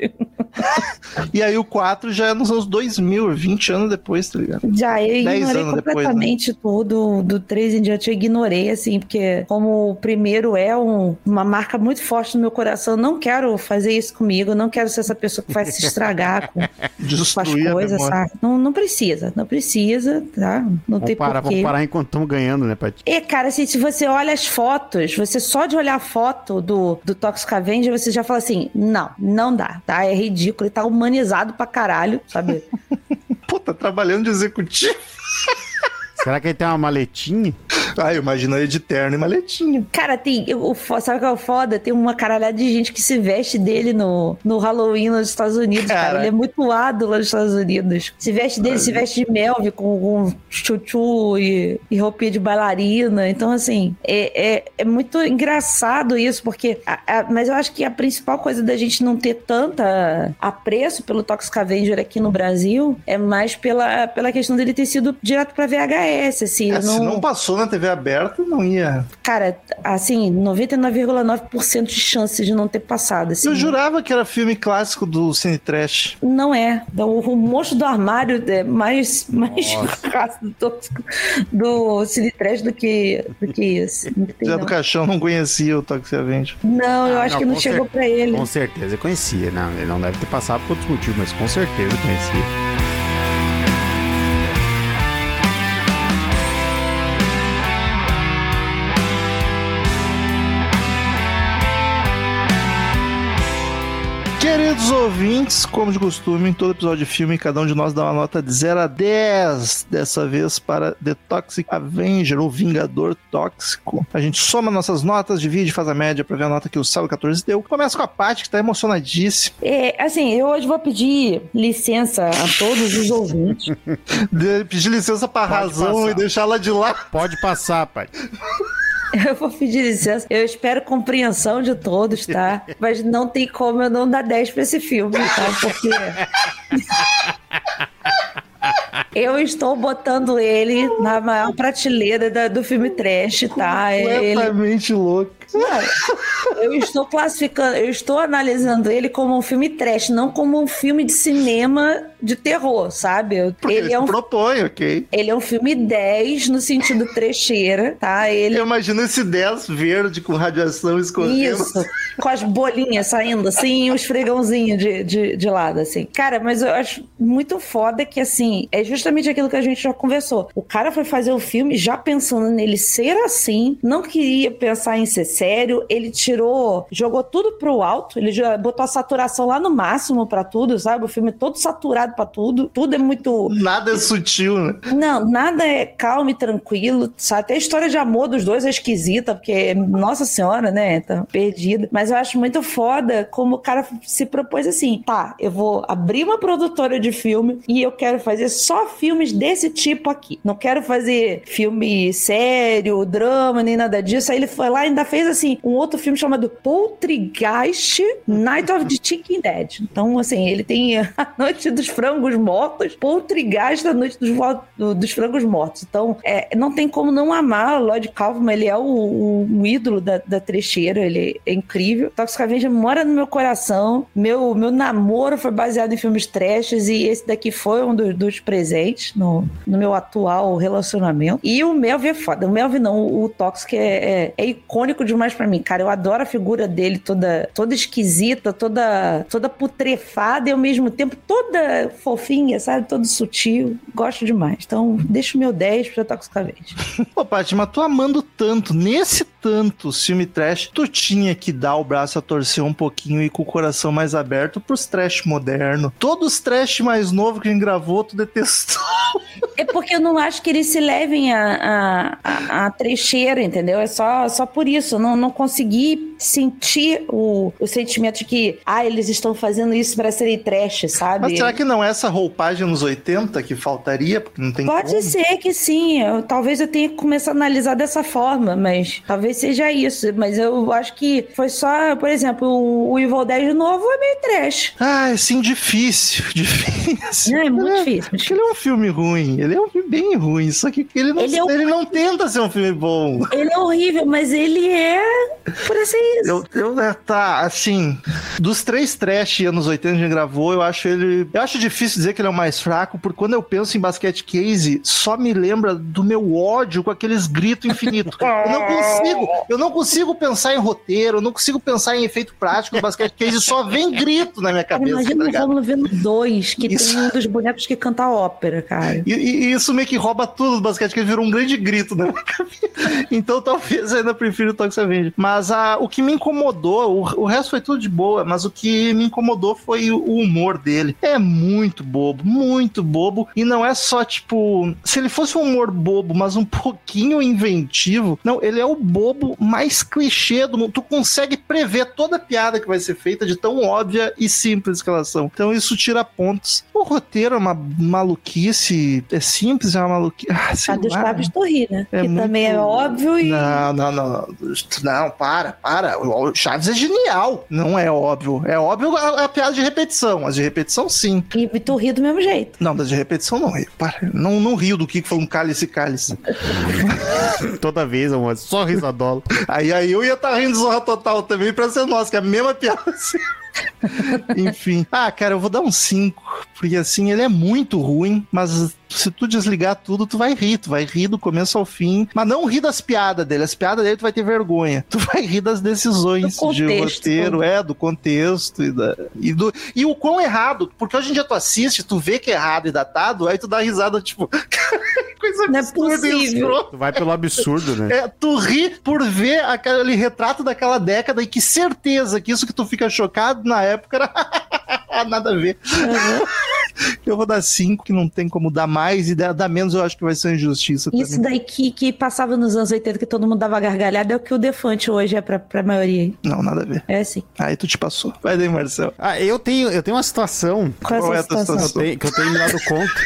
e aí o 4 já é nos anos 2000, 20 anos depois, tá ligado? Já, e 10 anos depois. Né? Eu tudo do 3 em diante, eu ignorei, assim, porque como o primeiro é um, uma marca muito forte no meu coração, eu não quero fazer isso comigo, não quero ser essa pessoa que vai se estragar com, com as coisas, sabe? Não, não precisa, não precisa, tá? Não vamos tem parar, porquê. Vamos parar enquanto estamos ganhando, né, Paty? É, cara, assim, se você olha as fotos, você só de olhar a foto do, do Toxic Avenger, você já fala assim, não, não dá, tá? É ridículo, ele tá humanizado pra caralho, sabe? Pô, tá trabalhando de executivo. Será que ele tem uma maletinha? Ah, eu imagino ele de terno e maletinha. Cara, tem. Fo- sabe o que é o foda? Tem uma caralhada de gente que se veste dele no, no Halloween nos Estados Unidos, cara. Caraca. Ele é muito ado lá nos Estados Unidos. Se veste dele, se veste de Melvin com, com chuchu e, e roupinha de bailarina. Então, assim, é, é, é muito engraçado isso, porque. a- a- mas eu acho que a principal coisa da gente não ter tanta apreço pelo Toxic Avenger aqui no Brasil é mais pela, pela questão dele ter sido direto pra VHS, assim. É, Se não- não passou na TV aberta, não ia. Cara, assim, 99,9% de chance de não ter passado. Assim, Eu jurava que era filme clássico do Cine Trash. Não é. O, o monstro do armário é mais, mais clássico do, do Cine Trash do que, do que isso. Não, tem, Já não. do Caixão não conhecia o Toxic Avenger. Não, eu Ah, acho não, que não chegou cer- pra ele. Com certeza eu conhecia. Não, ele não deve ter passado por outros motivos, mas com certeza eu conhecia. Ouvintes, como de costume, em todo episódio de filme, cada um de nós dá uma nota de 0 a 10. Dessa vez para The Toxic Avenger, ou Vingador Tóxico. A gente soma nossas notas, divide, faz a média pra ver a nota que o Sábio 14 deu. Começa com a Paty, que tá emocionadíssima. É, assim, eu hoje vou pedir licença a todos os ouvintes. De pedir licença pra Pode razão passar. e deixar ela de lá. Pode passar, pai. Eu vou pedir licença. Eu espero compreensão de todos, tá? Mas não tem como eu não dar 10 pra esse filme, tá? Porque. Eu estou botando ele na maior prateleira da- do filme trash, tá? Ele, Completamente louco. Não, eu estou classificando, eu estou analisando ele como um filme trash, não como um filme de cinema de terror, sabe? Porque Ele é, um, propõe, ok? ele é um filme 10 no sentido trecheira, tá? Ele Eu imagino esse 10 verde com radiação escorrendo. Isso, com as bolinhas saindo assim e os fregãozinhos de, de, de lado, assim. Cara, mas eu acho muito foda que, assim, é justamente aquilo que a gente já conversou. O cara foi fazer o filme já pensando nele ser assim, não queria pensar em ser sério, ele tirou, jogou tudo pro alto, ele botou a saturação lá no máximo pra tudo, sabe? O filme todo saturado pra tudo, tudo é muito Nada é sutil, né? não, nada é calmo e tranquilo. Sabe? Até a história de amor dos dois é esquisita, porque, nossa senhora, né? Tá perdida. Mas eu acho muito foda como o cara se propôs assim: tá, eu vou abrir uma produtora de filme e eu quero fazer só filmes desse tipo aqui. Não quero fazer filme sério, drama, nem nada disso. Aí ele foi lá e ainda fez assim: um outro filme chamado Poltergeist Night of the Chicken Dead. Então, assim, ele tem a Noite dos Frangos Mortos, Poltergeist a Noite dos, dos Frangos Mortos. Então, é, não tem como não amar o Lloyd Kaufman, ele é o, o- o ídolo da, da trecheira, ele é incrível. Toxic Avenger mora no meu coração, meu, meu namoro foi baseado em filmes trashes e esse daqui foi um dos, dos presentes no, no meu atual relacionamento. E o Melvin é foda, o Melvin não, o, Toxic é, é, é icônico demais pra mim, cara, eu adoro a figura dele toda, toda esquisita, toda, toda putrefada e ao mesmo tempo toda fofinha, sabe, todo sutil, gosto demais. Então, deixa o meu 10 pra Toxic Avenger. Pô, Paty, mas tu amando tanto, nesse tanto filme trash, tu tinha que dar o braço a torcer um pouquinho e com o coração mais aberto pros trash moderno. Todos os trash mais novos que a gente gravou, tu detestou. É porque eu não acho que eles se levem a, a, a, a trecheira, entendeu? É só, só por isso. Não, não consegui sentir o, o sentimento de que, ah, eles estão fazendo isso para serem trash, sabe? Mas será que não é essa roupagem nos 80 que faltaria? Porque não tem Pode como. ser que sim. Eu, talvez eu tenha que começar a analisar dessa forma, mas talvez seja isso. Mas eu acho que foi só, por exemplo, o, o Evil Dead novo é meio trash. Ah, sim, difícil. Difícil. Não, é muito Ele difícil. muito Porque ele é um filme ruim. Ele é um filme bem ruim. Só que ele não, Ele é ele não tenta ser um filme bom. Ele é horrível, mas ele é por ser isso. Eu, eu, né, tá, assim, dos três trash anos 80 que a gente gravou, eu acho ele. Eu acho difícil dizer que ele é o mais fraco, porque quando eu penso em basquete case, só me lembra do meu ódio com aqueles gritos infinitos. Eu não consigo, eu não consigo pensar em roteiro, eu não consigo pensar em efeito prático no basquete case, só vem grito na minha cabeça. imagina tá o? Rômulo vendo dois, que Isso. tem um dos bonecos que canta ópera, cara. E, e- isso meio que rouba tudo do basquete, que ele virou um grande grito na minha cabeça. Então talvez eu ainda prefiro o Toxic Avenger. Mas ah, o que me incomodou, o, o resto foi tudo de boa, mas o que me incomodou foi o, o humor dele. É muito bobo, muito bobo. E não é só tipo. Se ele fosse um humor bobo, mas um pouquinho inventivo. Não, ele é o bobo mais clichê do mundo. Tu consegue prever toda a piada que vai ser feita de tão óbvia e simples que elas são. Então isso tira pontos. O roteiro é uma maluquice. É simples, é uma maluquice. Ah, A dos lá. Pablos Torri, né? É que muito- também é óbvio e. Não, não, não, não. Não, para, para. O Chaves é genial. Não é óbvio. É óbvio a, a piada de repetição. As de repetição, sim. E tu ri do mesmo jeito. Não, das de repetição não rio. Para. Não, não rio do que foi um cálice cálice. Toda vez, amor, só risadola. Aí, aí eu ia estar rindo de Zorra Total também pra ser nossa, que é a mesma piada assim. Enfim. Ah, cara, eu vou dar um 5. Porque assim, ele é muito ruim, mas se tu desligar tudo, tu vai rir. Tu vai rir do começo ao fim. Mas não rir das piadas dele. As piadas dele tu vai ter vergonha. Tu vai rir das decisões Do de roteiro, é, do contexto e, da, e, do, e o quão errado. Porque hoje em dia tu assiste, tu vê que é errado e datado, aí tu dá risada, tipo, coisa Não é absurda e possível. Tu vai pelo absurdo, né? É, tu ri por ver aquele retrato daquela década e que certeza que isso que tu fica chocado na época era nada a ver. Eu vou dar cinco, que não tem como dar mais, e dar, menos eu acho que vai ser uma injustiça Isso também. daí que, que passava nos anos 80, que todo mundo dava gargalhada, é o que o Defante hoje é pra, pra maioria. Não, nada a ver. É assim. Aí tu te passou. Vai daí, Marcel. Ah, eu tenho, eu tenho uma situação Qual, Qual é é a situação? que eu tenho, que eu tenho me dado conta.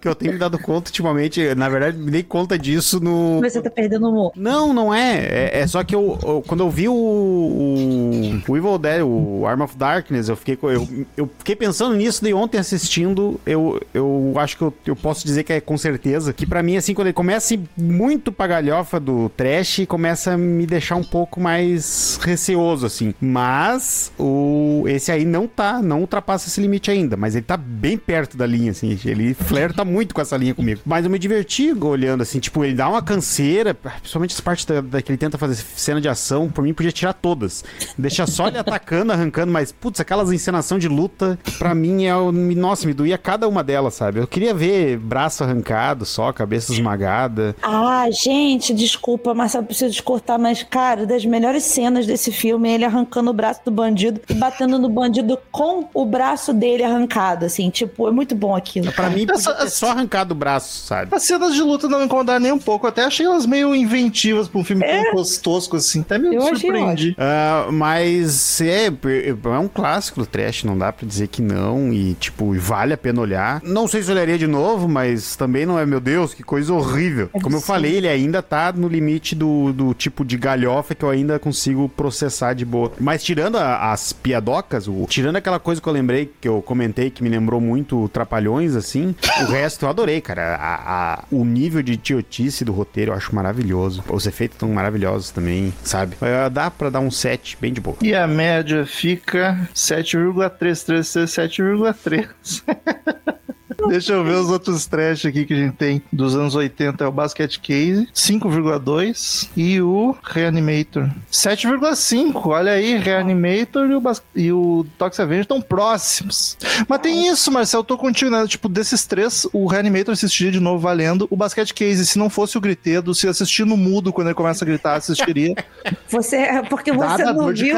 Que eu tenho me dado conta ultimamente. Na verdade, me dei conta disso no. Você tá perdendo o humor. Não, não é. É, é só que eu, eu- quando eu vi o, o, o Evil Dead, o Arm of Darkness, eu fiquei, eu, eu fiquei pensando nisso de ontem assistindo. Eu, eu acho que eu, eu posso dizer que é com certeza. Que pra mim, assim, quando ele começa muito pra galhofa do trash, começa a me deixar um pouco mais receoso, assim. Mas o, esse aí não tá, não ultrapassa esse limite ainda. Mas ele tá bem perto da linha, assim. Ele flerta muito com essa linha comigo. Mas eu me diverti olhando, assim, tipo, ele dá uma canseira, principalmente essa parte da, da que ele tenta fazer cena de ação, por mim podia tirar todas. Deixa só ele atacando, arrancando, mas, putz, aquelas encenação de luta, pra mim é o. Nossa, me doía cada uma delas, sabe? Eu queria ver braço arrancado só, cabeça esmagada. Ah, gente, desculpa, Marcelo, preciso te cortar, mas, cara, das melhores cenas desse filme é ele arrancando o braço do bandido e batendo no bandido com o braço dele arrancado, assim, tipo, é muito bom aquilo. Pra mim, podia Essa- só arrancado o braço, sabe? As cenas de luta não me incomodaram nem um pouco. Eu até achei elas meio inventivas pra um filme É. tão tosco assim. Até me Eu surpreendi. Ah, mas é, é um clássico do trash, não dá pra dizer que não. E, tipo, vale a pena olhar. Não sei se eu olharia de novo, mas também não é, meu Deus, que coisa horrível. Como eu sim. falei, ele ainda tá no limite do, do tipo de galhofa que eu ainda consigo processar de boa. Mas tirando a- as piadocas, o- tirando aquela coisa que eu lembrei, que eu comentei, que me lembrou muito Trapalhões, assim, o resto eu adorei, cara. A- a- o nível de idiotice do roteiro eu acho maravilhoso. Os efeitos estão maravilhosos também, sabe? Eh, Dá pra dar um 7 bem de boa. E a média fica 7,333, 7,3. Deixa eu ver os outros trash aqui que a gente tem dos anos 80. É o Basket Case, 5,2. E o Reanimator, 7,5. Olha aí, Reanimator e o, Bas e o Toxic Avenger estão próximos. Mas tem isso, Marcel, eu tô contigo, né? Tipo, desses três, o Reanimator assistiria de novo valendo. O Basket Case, se não fosse o gritedo, se assistir no mudo quando ele começa a gritar, assistiria. Você, é porque você Dada não viu.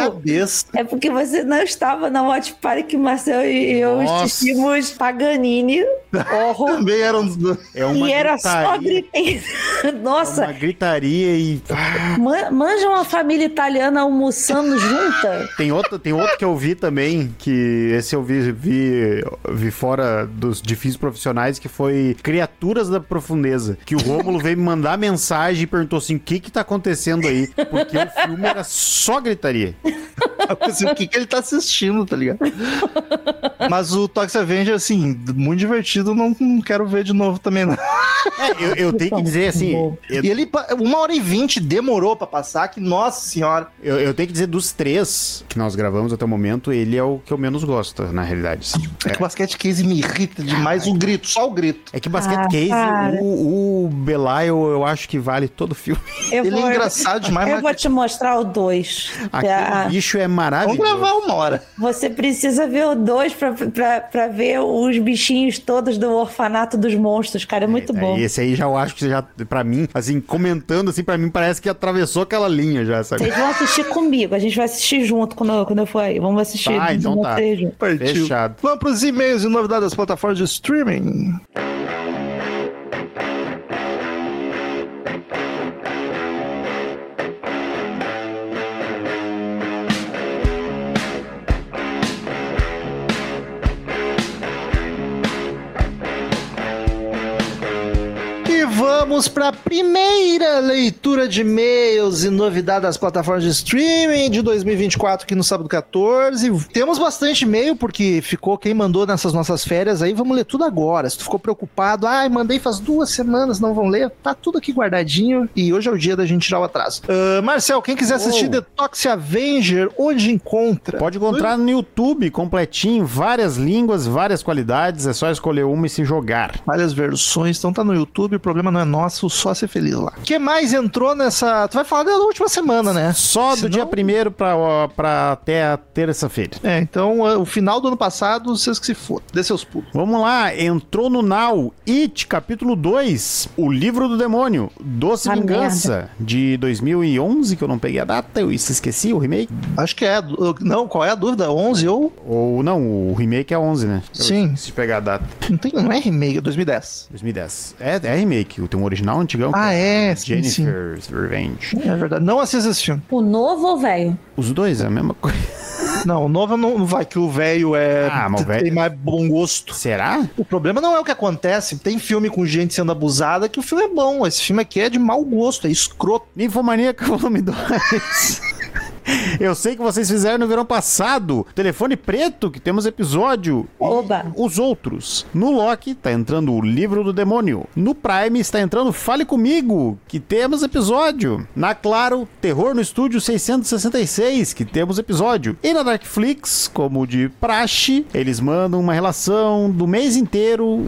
É porque você não estava na Watch Party que Marcel e eu Nossa. assistimos Paganini, horror, Também eram os dois. É uma e era só gritaria, gritaria. Nossa, uma gritaria e... Man- manja uma família italiana almoçando junta. Tem outro, tem outro que eu vi também, que esse eu vi, vi, vi fora dos difíceis profissionais, que foi Criaturas da Profundeza. Que o Rômulo veio me mandar mensagem e perguntou assim: o que que tá acontecendo aí? Porque o filme era só gritaria. Eu pensei, o que, que ele tá assistindo, tá ligado? Mas o Toxic Avenger, assim, muito divertido, não, não quero ver de novo também, não. É, eu, eu tenho que dizer assim. Eu, E ele, uma hora e vinte demorou pra passar, que nossa senhora. eu, eu tenho que dizer dos três que nós gravamos até o momento, ele é o que eu menos gosto, na realidade. assim. É que o basquete case me irrita demais o grito, só o grito. É que Basket Ah, Case, para. o, o Belial, eu acho que vale todo o filme. Eu Ele vou, é engraçado demais, Eu mas vou te mostrar o 2. Aquele bicho é vamos maravilhoso. gravar uma hora. Você precisa ver o 2 pra, pra, pra ver os bichinhos todos do orfanato dos monstros, cara. É muito bom. Esse aí já eu acho que já, pra mim, assim, comentando assim, pra mim parece que atravessou aquela linha já, sabe? Vocês vão assistir comigo, a gente vai assistir junto quando, eu- quando eu for aí. Vamos assistir Tá, então tá. juntos. Partiu. Fechado. Vamos pros e-mails e novidades das plataformas de streaming. Vamos para a primeira leitura de e-mails e novidade das plataformas de streaming de 2024 aqui no sábado 14. Temos bastante e-mail porque ficou quem mandou nessas nossas férias aí. Vamos ler tudo agora. Se tu ficou preocupado, ai, mandei faz duas semanas, não vão ler, tá tudo aqui guardadinho e hoje é o dia da gente tirar o atraso. Ah, Marcel, quem quiser assistir Oh. Detox Avenger, onde encontra? Pode encontrar no YouTube completinho, várias línguas, várias qualidades, é só escolher uma e se jogar. Várias versões, então tá no YouTube, o problema não é nosso, só ser feliz lá. O que mais entrou nessa. Tu vai falar da última semana, né? Só do dia primeiro pra, pra até a terça-feira. É, então uh, o final do ano passado, vocês que se fodam, dê seus pulos. Vamos lá, entrou no Now, It, capítulo 2, O Livro do Demônio, Doce Ah, Vingança, de 2011, que eu não peguei a data, eu esqueci o remake. Acho que é. Não, qual é a dúvida? 11 ou. Ou não, o remake é 11, né? Eu Sim. Se pegar a data, Não, tem, não é remake, é 2010. 2010. É, é remake, tem um original antigão. Ah, é? Sim, sim. Jennifer's Revenge. É verdade. Não assista esse filme. O novo ou velho? Os dois é a mesma coisa. Não, o novo não vai, que o velho é. Ah, mas o velho- tem mais bom gosto. Será? O problema não é o que acontece. Tem filme com gente sendo abusada que o filme é bom. Esse filme aqui é de mau gosto, é escroto. Ninfomaníaca volume 2. Eu sei que vocês fizeram no verão passado. Telefone preto, que temos episódio. Oba. Os outros. No Loki tá entrando o Livro do Demônio. No Prime está entrando Fale Comigo, que temos episódio. Na Claro, Terror no Estúdio 666, que temos episódio. E na Darkflix, como de praxe, eles mandam uma relação do mês inteiro,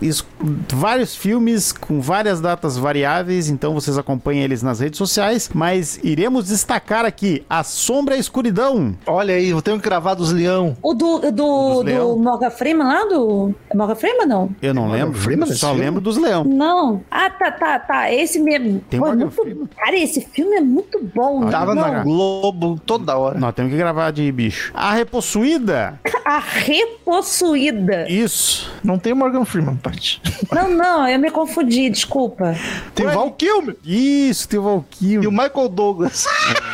vários filmes com várias datas variáveis, então vocês acompanhem eles nas redes sociais, mas iremos destacar aqui A Sombra e a Escuridão. Olha aí, eu tenho que gravar dos leão. O do, do, do. Morgan Freeman lá do. É Morgan Freeman não? Eu não Morgan lembro, Freeman só filme? lembro dos leão. Não. Ah, tá, tá, tá. Esse mesmo. Tem Pô, é Morgan muito... Freeman? Cara, esse filme é muito bom. Tava não, na Globo toda hora. Nós temos que gravar de bicho. A Repossuída. A Repossuída. Isso. Não tem Morgan Freeman, Paty. Não, não, eu me confundi, desculpa. Tem o Val Kilmer Isso, tem o e o. Michael Douglas.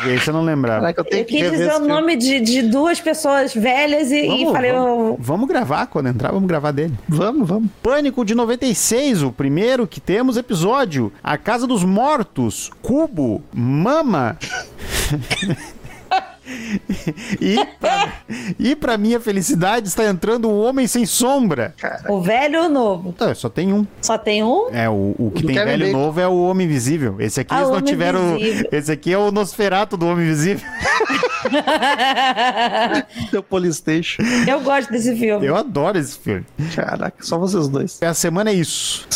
Esse eu não lembrava. Caraca, eu tenho Eu que quis dizer o nome de, de duas pessoas velhas e, e falei, vamos, eu- vamos gravar, quando entrar, vamos gravar dele. Vamos, vamos. Pânico de 96, o primeiro que temos episódio. A Casa dos Mortos, Cubo, Mama. E pra, e pra minha felicidade está entrando o Homem Sem Sombra. O velho ou o novo? Tá, só tem um. Só tem um? É, o, o que Do tem Kevin velho Bacon. novo é o Homem Invisível. Esse aqui Ah, eles não tiveram. Invisível. Esse aqui é o Nosferato do Homem Invisível. Deu Polystation. Eu gosto desse filme. Eu adoro esse filme. Caraca, só vocês dois. A semana é isso.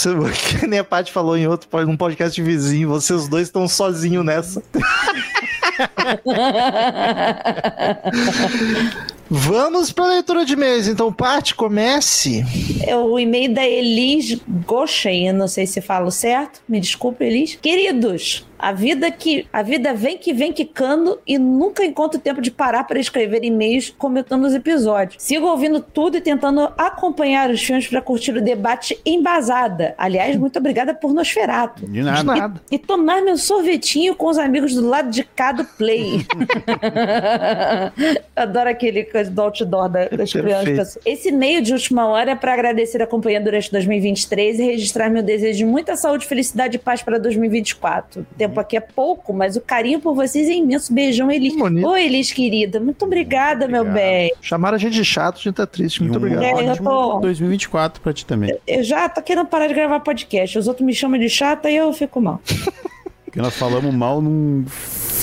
Que nem a Paty falou em outro, num podcast vizinho, vocês dois estão sozinhos nessa. Vamos para a leitura de e-mails. Então, Paty, comece. É o e-mail da Elis Goshen, eu não sei se falo certo. Me desculpe, Elis. Queridos, a vida que a vida vem que vem quicando e nunca encontro tempo de parar para escrever e-mails comentando os episódios. Sigo ouvindo tudo e tentando acompanhar os filmes para curtir o debate embasada. Aliás, muito obrigada por Nosferato. De De nada. nada. E tomar meu sorvetinho com os amigos do lado de cá do play. Adoro aquele coisa do outdoor da- das Perfeito. crianças. Esse e-mail de última hora é para agradecer a companhia durante 2023 e registrar meu desejo de muita saúde, felicidade e paz para 2024. O tempo aqui é pouco, mas o carinho por vocês é imenso. Beijão, Elis. Bonito. Oi, Elis, querida. Muito obrigada, meu Obrigado. bem. Chamaram a gente de chato, a gente tá triste. Muito um obrigado. É, eu ótimo tô- 2024 pra ti também. Eu já tô querendo parar de gravar podcast. Os outros me chamam de chata e eu fico mal. Porque nós falamos mal num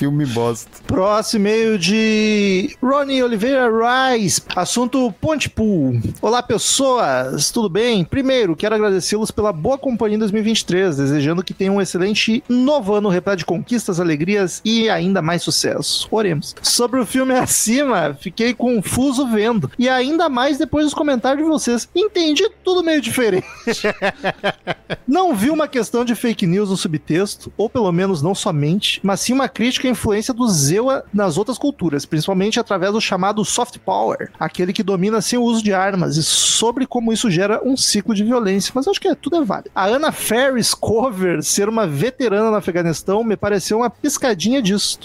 filme bosta. Próximo e-mail de Ronnie Oliveira Rice. Assunto Ponte Pool. Olá, pessoas. Tudo bem? Primeiro, quero agradecê-los pela boa companhia em 2023, desejando que tenham um excelente novo ano repleto de conquistas, alegrias e ainda mais sucesso. Oremos. Sobre o filme acima, fiquei confuso vendo. E ainda mais depois dos comentários de vocês. Entendi tudo meio diferente. Não vi uma questão de fake news no subtexto, ou pelo menos não somente, mas sim uma crítica à influência do Zewa nas outras culturas, principalmente através do chamado soft power, aquele que domina sem o uso de armas, e sobre como isso gera um ciclo de violência. Mas acho que é, tudo é válido. A Anna Ferris Cover ser uma veterana no Afeganistão me pareceu uma piscadinha disso.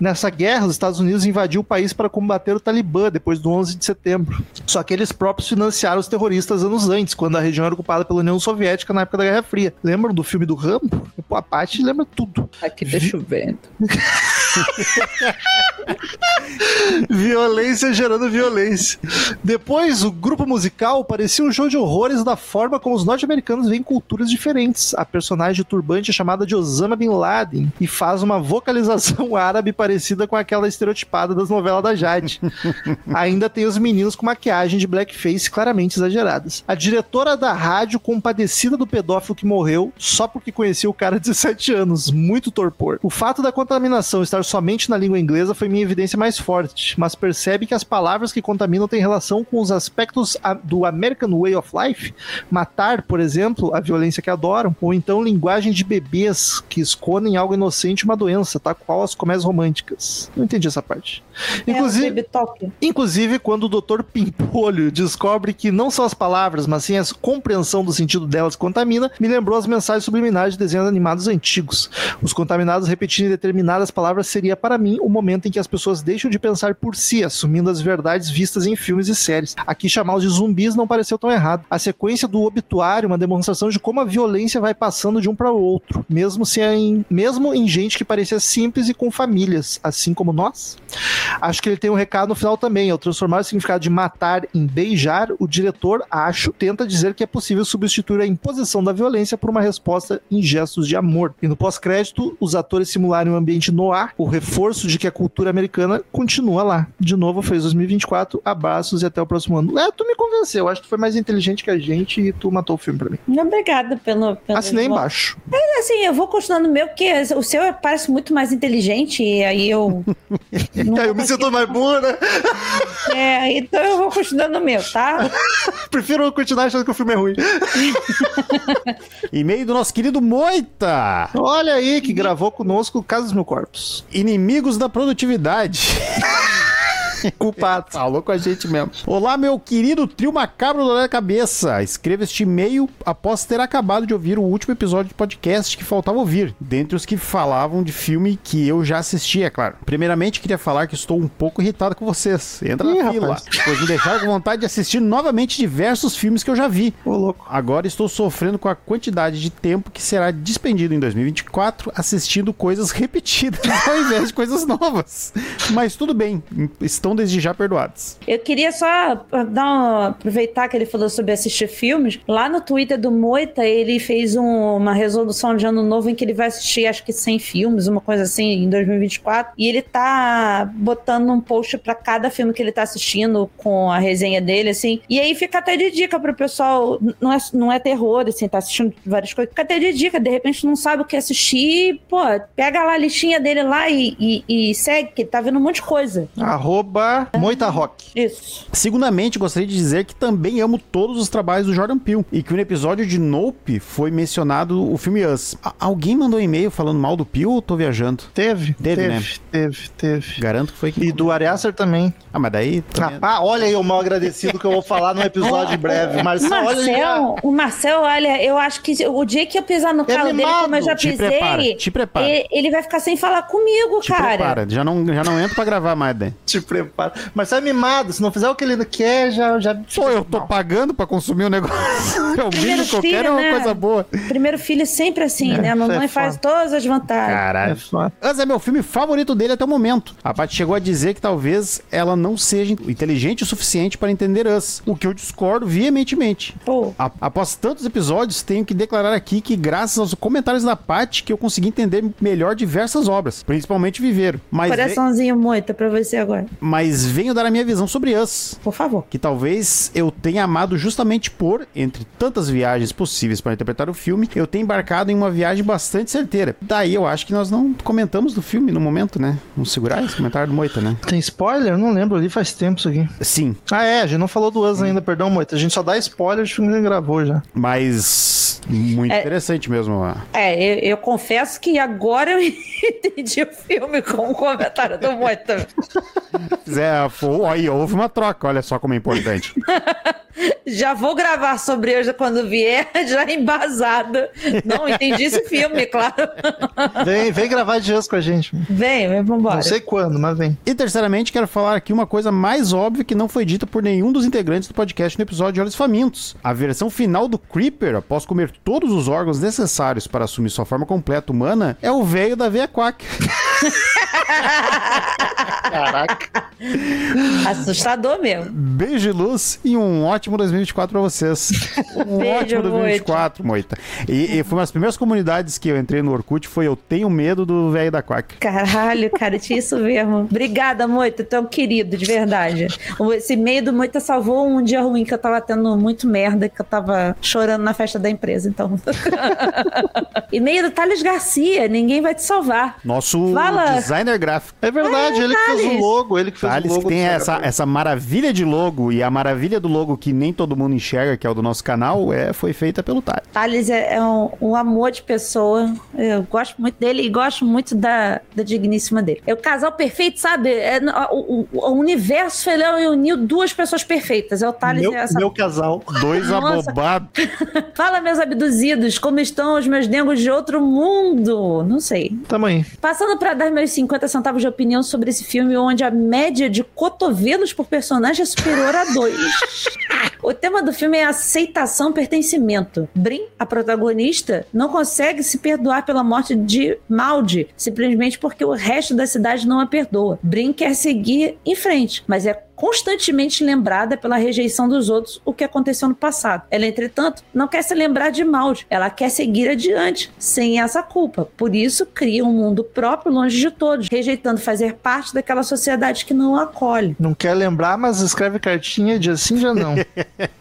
Nessa guerra, os Estados Unidos invadiu o país para combater o Talibã depois do 11 de setembro. Só que eles próprios financiaram os terroristas anos antes, quando a região era ocupada pela União Soviética na época da Guerra Fria. Lembram do filme do Rambo? Pô, a Paty lembra tudo. Aqui tá chovendo. Violência gerando violência. Depois, o grupo musical parecia um show de horrores da forma como os norte-americanos veem culturas diferentes. A personagem turbante é chamada de Osama Bin Laden e faz uma vocalização árabe parecida com aquela estereotipada das novelas da Jade. Ainda tem os meninos com maquiagem de blackface claramente exageradas. A diretora da rádio compadecida do pedófilo que morreu só porque conhecia o cara de 17 anos. Muito torpor. O fato da contaminação estar somente na língua inglesa foi minha evidência mais forte, mas percebe que as palavras que contaminam têm relação com os aspectos do American Way of Life. Matar, por exemplo, a violência que adoram, ou então linguagem de bebês que escondem algo inocente uma doença, tal qual as comédias românticas. Não entendi essa parte. Inclusive, É, Baby Talk. Inclusive, quando o Dr. Pimpolho descobre que não são as palavras, mas sim a compreensão do sentido delas contamina, me lembrou as mensagens subliminares de desenhos animados antigos. Os contaminados repetirem determinadas palavras seria, para mim, o momento em que as pessoas deixam de pensar por si, assumindo as verdades vistas em filmes e séries. Aqui chamá-los de zumbis não pareceu tão errado. A sequência do obituário, uma demonstração de como a violência vai passando de um para o outro, mesmo, é em, mesmo em gente que parecia simples e com famílias, assim como nós. Acho que ele tem um recado no final também. Ao transformar o significado de matar em beijar, o diretor, acho, tenta dizer que é possível substituir a imposição da violência por uma resposta em gestos de amor. E no pós-crédito, os atores simularem um ambiente noir, o reforço de que a cultura americana continua lá. De novo, fez 2024. Abraços e até o próximo ano. É, tu me convenceu. Acho que tu foi mais inteligente que a gente e tu matou o filme pra mim. Obrigada pelo. pelo Assinei embaixo. Assim, eu vou continuando o meu, porque o seu parece muito mais inteligente, e aí eu. não aí eu me sinto mais burro, né? É, então eu vou continuando o meu, tá? Prefiro continuar achando que o filme é ruim. E-mail do nosso querido Moita. Olha aí, que gravou conosco Casa dos Mil Corpos. Inimigos da produtividade. Culpado. Falou com a gente mesmo. Olá, meu querido trio macabro da cabeça. Escreva este e-mail após ter acabado de ouvir o último episódio de podcast que faltava ouvir, dentre os que falavam de filme que eu já assisti, é claro. Primeiramente, queria falar que estou um pouco irritado com vocês. Entra Ih, na fila, rapaz. pois me deixaram com vontade de assistir novamente diversos filmes que eu já vi. Ô, louco. Agora estou sofrendo com a quantidade de tempo que será despendido em 2024 assistindo coisas repetidas ao invés de coisas novas. Mas tudo bem, estão desde já perdoados. Eu queria só dar um- aproveitar que ele falou sobre assistir filmes. Lá no Twitter do Moita, ele fez um- uma resolução de ano novo em que ele vai assistir, acho que 100 filmes, uma coisa assim, em 2024. E ele tá botando um post pra cada filme que ele tá assistindo com a resenha dele, assim. E aí fica até de dica pro pessoal. Não é, não é terror, assim, tá assistindo várias coisas. Fica até de dica, de repente não sabe o que assistir. Pô, pega lá a listinha dele lá e, e- e segue, que ele tá vendo um monte de coisa. Arroba Moita Rock. Isso. Segundamente, gostaria de dizer que também amo todos os trabalhos do Jordan Peele e que no episódio de Nope foi mencionado o filme Us. A- alguém mandou um e-mail falando mal do Peele ou tô viajando? Teve, Teve, teve, né? teve, teve. Garanto que foi. E do Ari Aster também. Ah, mas daí... também- Rapaz, olha aí o mal agradecido que eu vou falar num episódio breve. O Marcelo, olha aí. Marcel, o Marcel, olha, eu acho que o dia que eu pisar no calo dele, mimado. como eu já Te pisei, prepara, te prepara. Ele, ele vai ficar sem falar comigo, Te cara. prepara, já não, já não entro pra gravar mais, né? Te prepara. Marcelo é mimado. Se não fizer o que ele quer, já. já Pô, eu tô pagando pra consumir o negócio. É o mínimo que eu filho, quero é uma né? coisa boa. Primeiro filho é sempre assim, É, né? A mamãe é faz todas as vantagens. É Caralho. Us é meu filme favorito dele até o momento. A Paty chegou a dizer que talvez ela não seja inteligente o suficiente para entender Us, o que eu discordo veementemente. Pô, A- após tantos episódios, tenho que declarar aqui que, graças aos comentários da Paty, que eu consegui entender melhor diversas obras, principalmente Viveiro. Mas, ve- coraçãozinho muito pra você agora. mas venho dar a minha visão sobre Us. Por favor. Que talvez eu tenha amado justamente por, entre tantas viagens possíveis para interpretar o filme, eu tenha embarcado em uma viagem bastante certeira. Daí eu acho que nós não comentamos do filme no momento, né? Vamos segurar esse comentário do Moita, né? Tem spoiler? Não lembro ali, faz tempo isso aqui. Sim, Ah, é, a gente não falou do Us ainda, perdão, Moita. A gente só dá spoiler de filme que a gente gravou já. mas muito É. interessante mesmo. É, eu, eu confesso que agora eu entendi o filme com o comentário do Moita. É, pô, aí houve uma troca, olha só como é importante. Já vou gravar sobre hoje quando vier, já embasada. Não entendi esse filme, claro. Vem, vem gravar de com a gente. Vem, vem, vambora. Não sei quando, mas vem. E terceiramente, quero falar aqui uma coisa mais óbvia que não foi dita por nenhum dos integrantes do podcast no episódio de Olhos Famintos. A versão final do Creeper, após comer todos os órgãos necessários para assumir sua forma completa humana, é o velho da veia quack. Caraca. Assustador mesmo. Beijo e luz e um ótimo 2024 pra vocês. Um Beijo, ótimo 2024, Moita. E, e foi uma das primeiras comunidades que eu entrei no Orkut, foi Eu Tenho Medo do Velho da Quack. Caralho, cara, tinha isso mesmo. Obrigada, Moita, tu é um querido, de verdade. Esse meio do Moita salvou um dia ruim que eu tava tendo muito merda, que eu tava chorando na festa da empresa, então. e meio do Thales Garcia, ninguém vai te salvar. Nosso Fala. designer gráfico. É verdade, É, ele que fez Thales. o logo, ele que logo. que tem essa, essa maravilha de logo e a maravilha do logo que nem todo mundo enxerga, que é o do nosso canal, é, foi feita pelo Thales. Thales é, é um, um amor de pessoa. Eu gosto muito dele e gosto muito da, da digníssima dele. É o casal perfeito, sabe? É, o, o- o universo foi lá e uniu duas pessoas perfeitas. É o Thales Meu, e essa meu casal. Dois abobados. Fala, meus abduzidos, como estão os meus dengos de outro mundo? Não sei. Tamo aí. Passando para dar meus 50 centavos de opinião sobre esse filme, onde a média de cotovelos por personagem é superior a dois. o tema do filme é aceitação pertencimento. Brin, a protagonista, não consegue se perdoar pela morte de Maldi, simplesmente porque o resto da cidade não a perdoa. Brin quer seguir em frente, mas é constantemente lembrada pela rejeição dos outros, o que aconteceu no passado. Ela, entretanto, não quer se lembrar de Maldi, ela quer seguir adiante, sem essa culpa. Por isso, cria um mundo próprio longe de todos, rejeitando fazer parte daquela sociedade que não a acolhe. Não quer lembrar, mas escreve cartinha de assim já não.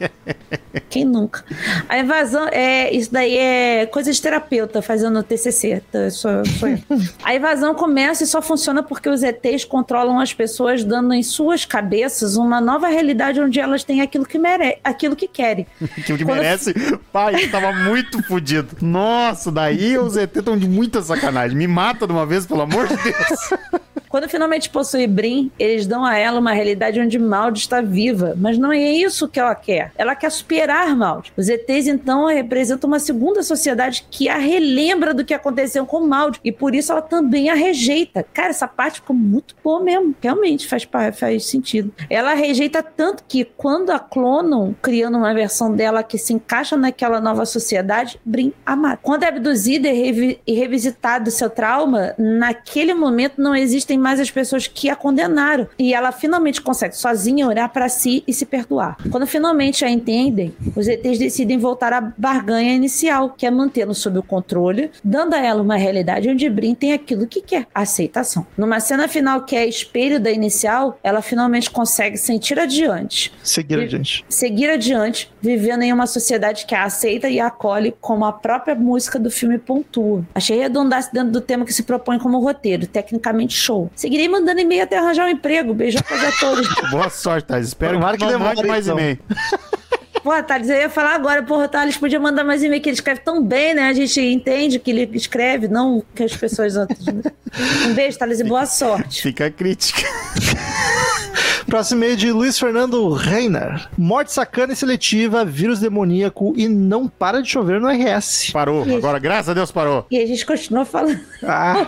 Quem nunca? A invasão é isso daí é coisa de terapeuta fazendo TCC. tá? Eu. A invasão começa e só funciona porque os ETs controlam as pessoas, dando em suas cabeças uma nova realidade onde elas têm aquilo que mere aquilo que querem. Que o que Quando- merece. Pai, eu tava muito fudido. Nossa, daí os ET estão de muita sacanagem. Me mata de uma vez, pelo amor de Deus. Quando finalmente possui Brin, eles dão a ela uma realidade onde Maud está viva, mas não é isso que ela quer. Ela quer superar Maud. Os ETs então representam uma segunda sociedade que a relembra do que aconteceu com Maud e por isso ela também a rejeita. Cara, essa parte ficou muito boa mesmo. Realmente faz, faz sentido. Ela rejeita tanto que quando a clonam, criando uma versão dela que se encaixa naquela nova sociedade, Brin a mata. Quando é abduzida e, revi e revisitado seu trauma, naquele momento não existem mais as pessoas que a condenaram. E ela finalmente consegue sozinha olhar para si e se perdoar. Quando finalmente a entendem, os ETs decidem voltar à barganha inicial, que é mantê-lo sob o controle, dando a ela uma realidade onde Brin tem aquilo que quer, aceitação. Numa cena final que é espelho da inicial, ela finalmente consegue sentir adiante. Seguir adiante. Seguir adiante, vivendo em uma sociedade que a aceita e a acolhe como a própria música do filme pontua. Achei redundância dentro do tema que se propõe como roteiro, tecnicamente show. Seguirei mandando e-mail até arranjar um emprego. Beijão pra todos. Boa sorte, Thales. Espero Tomara que não mande mais então. e-mail. Pô, Thales, eu ia falar agora, porra, Thales podia mandar mais e-mail, que ele escreve tão bem, né? A gente entende que ele escreve, não que as pessoas outras. Um beijo, Thales, e boa sorte. Fica a crítica. Próximo e-mail de Luiz Fernando Reiner. Morte sacana e seletiva, vírus demoníaco e não para de chover no RS. Parou. Agora, graças a Deus, parou. E a gente continua falando. Ah.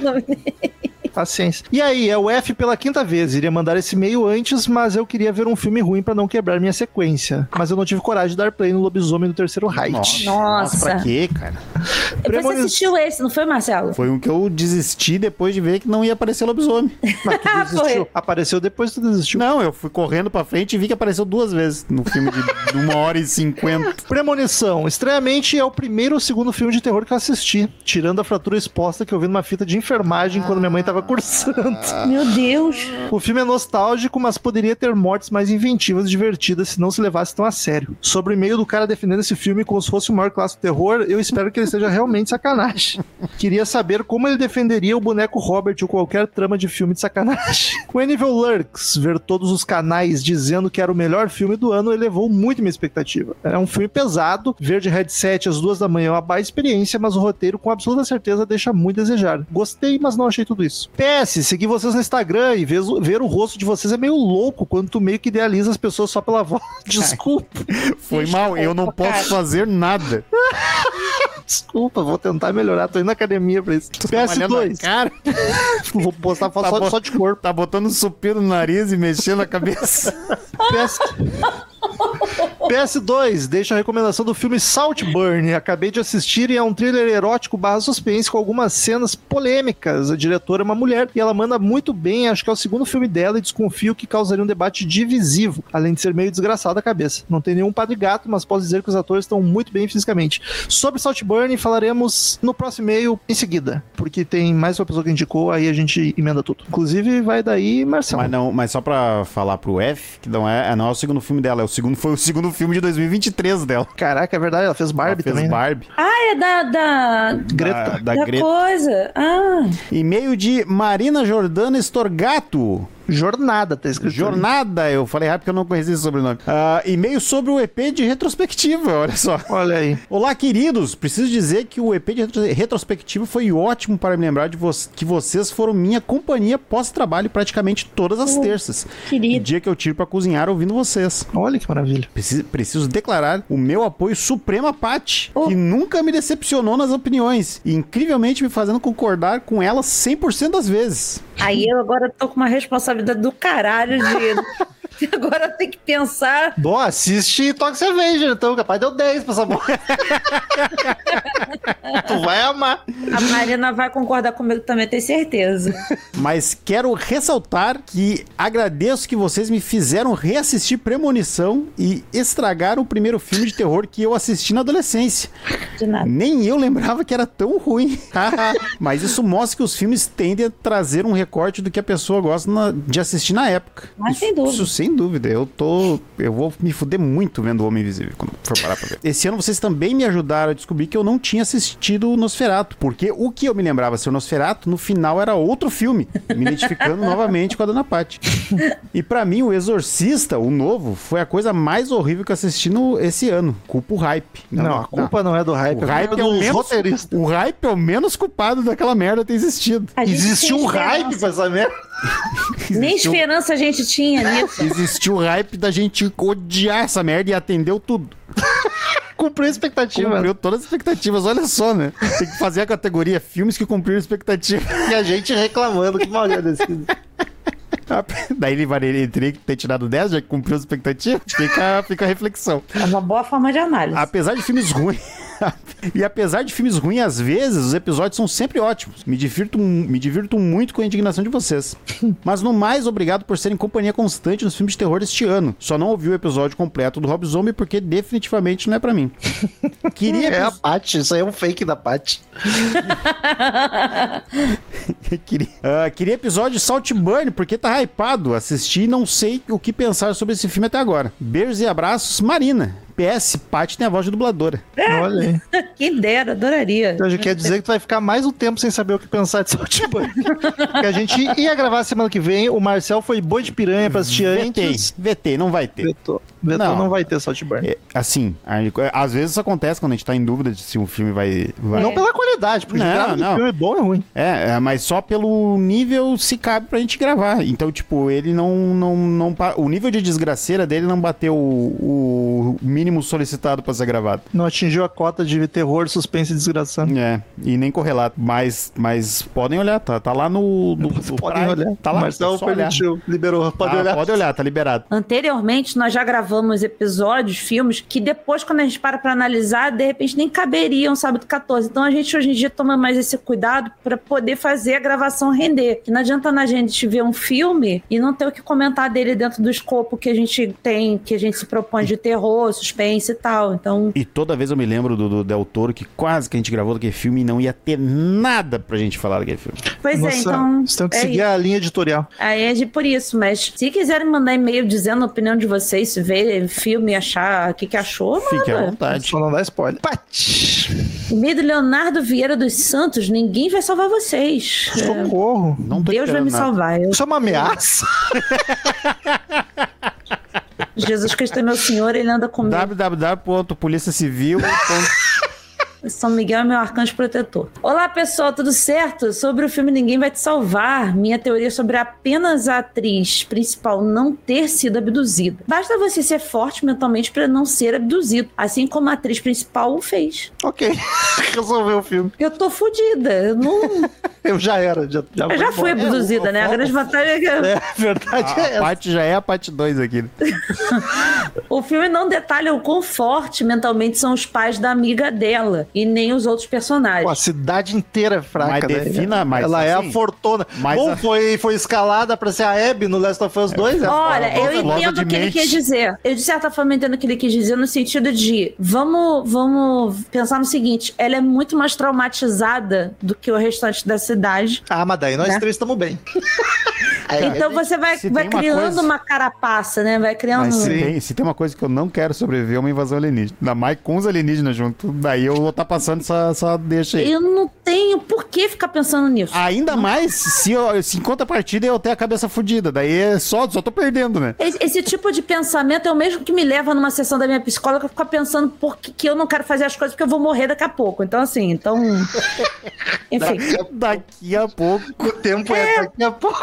Paciência. E aí, é o F pela quinta vez. Iria mandar esse e-mail antes, mas eu queria ver um filme ruim pra não quebrar minha sequência. Mas eu não tive coragem de dar play no Lobisomem do Terceiro Reich. Nossa. pra quê, cara? Você Premonição. assistiu esse, não foi, Marcelo? Foi um que eu desisti depois de ver que não ia aparecer lobisomem. Mas tu Ah, desistiu. foi. Apareceu depois que tu desistiu. Não, eu fui correndo pra frente e vi que apareceu duas vezes no filme de, uma hora e cinquenta. Premonição. Estranhamente, é o primeiro ou segundo filme de terror que eu assisti. Tirando a fratura exposta que eu vi numa fita de enfermagem quando minha mãe tava cursando. Meu Deus. O filme é nostálgico, mas poderia ter mortes mais inventivas e divertidas se não se levasse tão a sério. Sobre o e-mail do cara defendendo esse filme como se fosse o maior clássico do terror, eu espero que ele seja realmente sacanagem. Queria saber como ele defenderia o boneco Robert ou qualquer trama de filme de sacanagem. O Anivil Lurks, ver todos os canais dizendo que era o melhor filme do ano, elevou muito minha expectativa. É um filme pesado, ver de headset às duas da manhã é uma baita experiência, mas o roteiro com absoluta certeza deixa muito a desejar. Gostei, mas não achei tudo isso. PS, seguir vocês no Instagram e ver, ver o rosto de vocês é meio louco quando tu meio que idealiza as pessoas só pela voz. Desculpa, Foi mal, eu não posso fazer nada. desculpa, vou tentar melhorar. Tô indo na academia pra isso. Malhando a PS2, Cara, vou postar foto Tá só, bom. só de corpo. tá botando um supino no nariz e mexendo a cabeça. PS... PS2, deixa a recomendação do filme Saltburn. Acabei de assistir e é um thriller erótico barra suspense com algumas cenas polêmicas. A diretora é uma mulher e ela manda muito bem. Acho que é o segundo filme dela e desconfio que causaria um debate divisivo, além de ser meio desgraçado a cabeça. Não tem nenhum padre gato, mas posso dizer que os atores estão muito bem fisicamente. Sobre Saltburn, falaremos no próximo e-mail em seguida, porque tem mais uma pessoa que indicou, aí a gente emenda tudo. Inclusive, vai daí, Marcelo. Mas não, mas só pra falar pro F, que não é, não é o segundo filme dela, é o segundo, foi o segundo filme de 2023 dela. Caraca, é verdade, ela fez Ela Barbie fez também. né? Barbie. Ah, é da. da... Greta. Da, da da Greta. coisa. Ah, E-mail de Marina Jordana Estorgato. Jornada, tá escrito. ali. Jornada, eu falei rápido porque eu não conhecia esse sobrenome. Ah, e-mail sobre o EP de retrospectiva, olha só. Olha aí. Olá, queridos. Preciso dizer que o EP de retro- retrospectiva foi ótimo para me lembrar de vo que vocês foram minha companhia pós-trabalho praticamente todas as terças. querido. Dia que eu tiro para cozinhar ouvindo vocês. Olha que maravilha. Preciso, preciso declarar o meu apoio supremo a Paty, Oh. que nunca me decepcionou nas opiniões e incrivelmente me fazendo concordar com ela 100% das vezes. Aí eu agora tô com uma responsabilidade do caralho de. Agora tenho que pensar. Bom, assiste Toxic Avenger, então. Capaz deu 10 pra essa bola. tu vai amar. A Marina vai concordar comigo também, tenho certeza. Mas quero ressaltar que agradeço que vocês me fizeram reassistir Premonição e estragaram o primeiro filme de terror que eu assisti na adolescência. De nada. Nem eu lembrava que era tão ruim. Mas isso mostra que os filmes tendem a trazer um recorte do que a pessoa gosta na- de assistir na época. Mas isso, sem dúvida. Isso sem dúvida. Eu tô. Eu vou me fuder muito vendo o Homem Invisível quando for parar pra ver. Esse ano vocês também me ajudaram a descobrir que eu não tinha assistido o Nosferato. Porque o que eu me lembrava ser o Nosferato, no final era outro filme. Me identificando novamente com a Dona Paty. E pra mim, o Exorcista, o novo, foi a coisa mais horrível que eu assisti no, esse ano. Culpa o hype. Não, a culpa não, é do hype. O hype, culpa é o, menos, o hype é o menos culpado daquela merda ter existido. Tem um esperança. hype pra essa merda. Nem esperança a gente tinha nisso. Existiu o hype da gente odiar essa merda e atendeu tudo. Cumpriu a expectativa. Cumpriu todas as expectativas, olha só, né? Tem que fazer a categoria filmes que cumpriram expectativa. E a gente reclamando que mal desse. Daí ele, vai- ele teria que ter tirado 10, já que cumpriu as expectativas. Fica, fica a reflexão. É uma boa forma de análise. Apesar de filmes ruins. e apesar de filmes ruins, às vezes, os episódios são sempre ótimos. Me divirto, me divirto muito com a indignação de vocês. Mas no mais, obrigado por serem companhia constante nos filmes de terror este ano. Só não ouvi o episódio completo do Rob Zombie porque definitivamente não é pra mim. Queria, É a Paty, isso aí é um fake da Paty. queria, ah, queria episódio de Saltburn porque tá hypado. Assisti e não sei o que pensar sobre esse filme até agora. Beijos e abraços, Marina. PS, Paty tem a voz de dubladora. Olha aí. Quem dera, adoraria. Então já quer dizer que tu vai ficar mais um tempo sem saber o que pensar de Saltburn. Porque a gente ia gravar semana que vem, o Marcel foi boi de piranha pra assistir VT, antes. VT, não vai ter. Vetou. Não. não. vai ter Saltburn. É, assim, a- às vezes isso acontece quando a gente tá em dúvida de se um filme vai. vai- Não pela qualidade, porque Não, não. filme bom ou ruim. É, é, mas só pelo nível se cabe pra gente gravar. Então, tipo, ele não. não, não o nível de desgraceira dele não bateu o, o mínimo solicitado pra ser gravado. Não atingiu a cota de terror, suspense e desgraçado. É, e nem correlato. Mas, mas podem olhar, tá, tá lá no. no, no Podem olhar. Tá lá, Marcel é só olhar. permitiu, liberou. Pode Ah, olhar. Pode olhar, tá liberado. Anteriormente, nós já gravamos episódios, filmes, que depois, quando a gente para pra analisar, de repente nem caberiam sábado 14. Então a gente hoje em dia toma mais esse cuidado pra poder fazer a gravação render. Que não adianta na gente ver um filme e não ter o que comentar dele dentro do escopo que a gente tem, que a gente se propõe de terror, suspense e tal. Então, E toda vez eu me lembro do, do Del Toro que quase que a gente gravou daquele filme e não ia ter nada pra gente falar daquele filme. pois Nossa, é, então. Vocês têm que é seguir isso. a linha editorial. Aí é de por isso, mas se quiserem mandar e-mail dizendo a opinião de vocês, se ver filme, achar o que, que achou, Fique à vontade. Só não dá spoiler. Paty! E-mail do Leonardo Vieira dos Santos, ninguém vai salvar vocês. É, Socorro. Não tô Deus vai me nada. salvar. Eu- Isso é uma ameaça? Jesus Cristo é meu Senhor, ele anda comigo. www.policiacivil. São Miguel é meu arcanjo protetor. Olá, pessoal, tudo certo? Sobre o filme Ninguém Vai Te Salvar, minha teoria sobre apenas a atriz principal não ter sido abduzida. Basta você ser forte mentalmente para não ser abduzido, assim como a atriz principal o fez. ok. Resolveu o filme. Eu tô fodida, eu não... Eu já era. Já, já, Eu já fui embora. abduzida, né? A grande vantagem é que... É, a verdade é A essa. parte já é a parte 2 aqui. né? O filme não detalha o quão forte mentalmente são os pais da amiga dela e nem os outros personagens. Pô, a cidade inteira é fraca, Mas né? defina mais, Ela é assim, a fortuna. mas Bom, a- foi, foi escalada pra ser a Abby no Last of Us 2. é Olha, foda. eu entendo o que ele quis dizer. Eu, de certa forma, entendo o que ele quis dizer no sentido de vamos, vamos pensar no seguinte: ela é muito mais traumatizada do que o restante da cidade. Ah, mas daí nós Né? três estamos bem. É, Então você vai, vai tem uma criando coisa- uma carapaça, né? Vai criando. Mas se tem, se tem uma coisa que eu não quero sobreviver é uma invasão alienígena. Ainda mais com os alienígenas junto. Daí eu vou estar passando essa, essa deixa aí. Eu não tenho por que ficar pensando nisso. Ainda mais se, eu, se em contrapartida eu ter a cabeça fodida. Daí é só, só tô perdendo, né? Esse, esse tipo de pensamento é o mesmo que me leva numa sessão da minha psicóloga ficar pensando por que, que eu não quero fazer as coisas porque eu vou morrer daqui a pouco. Então, assim, então. Enfim. Daqui a pouco. O tempo é daqui a pouco.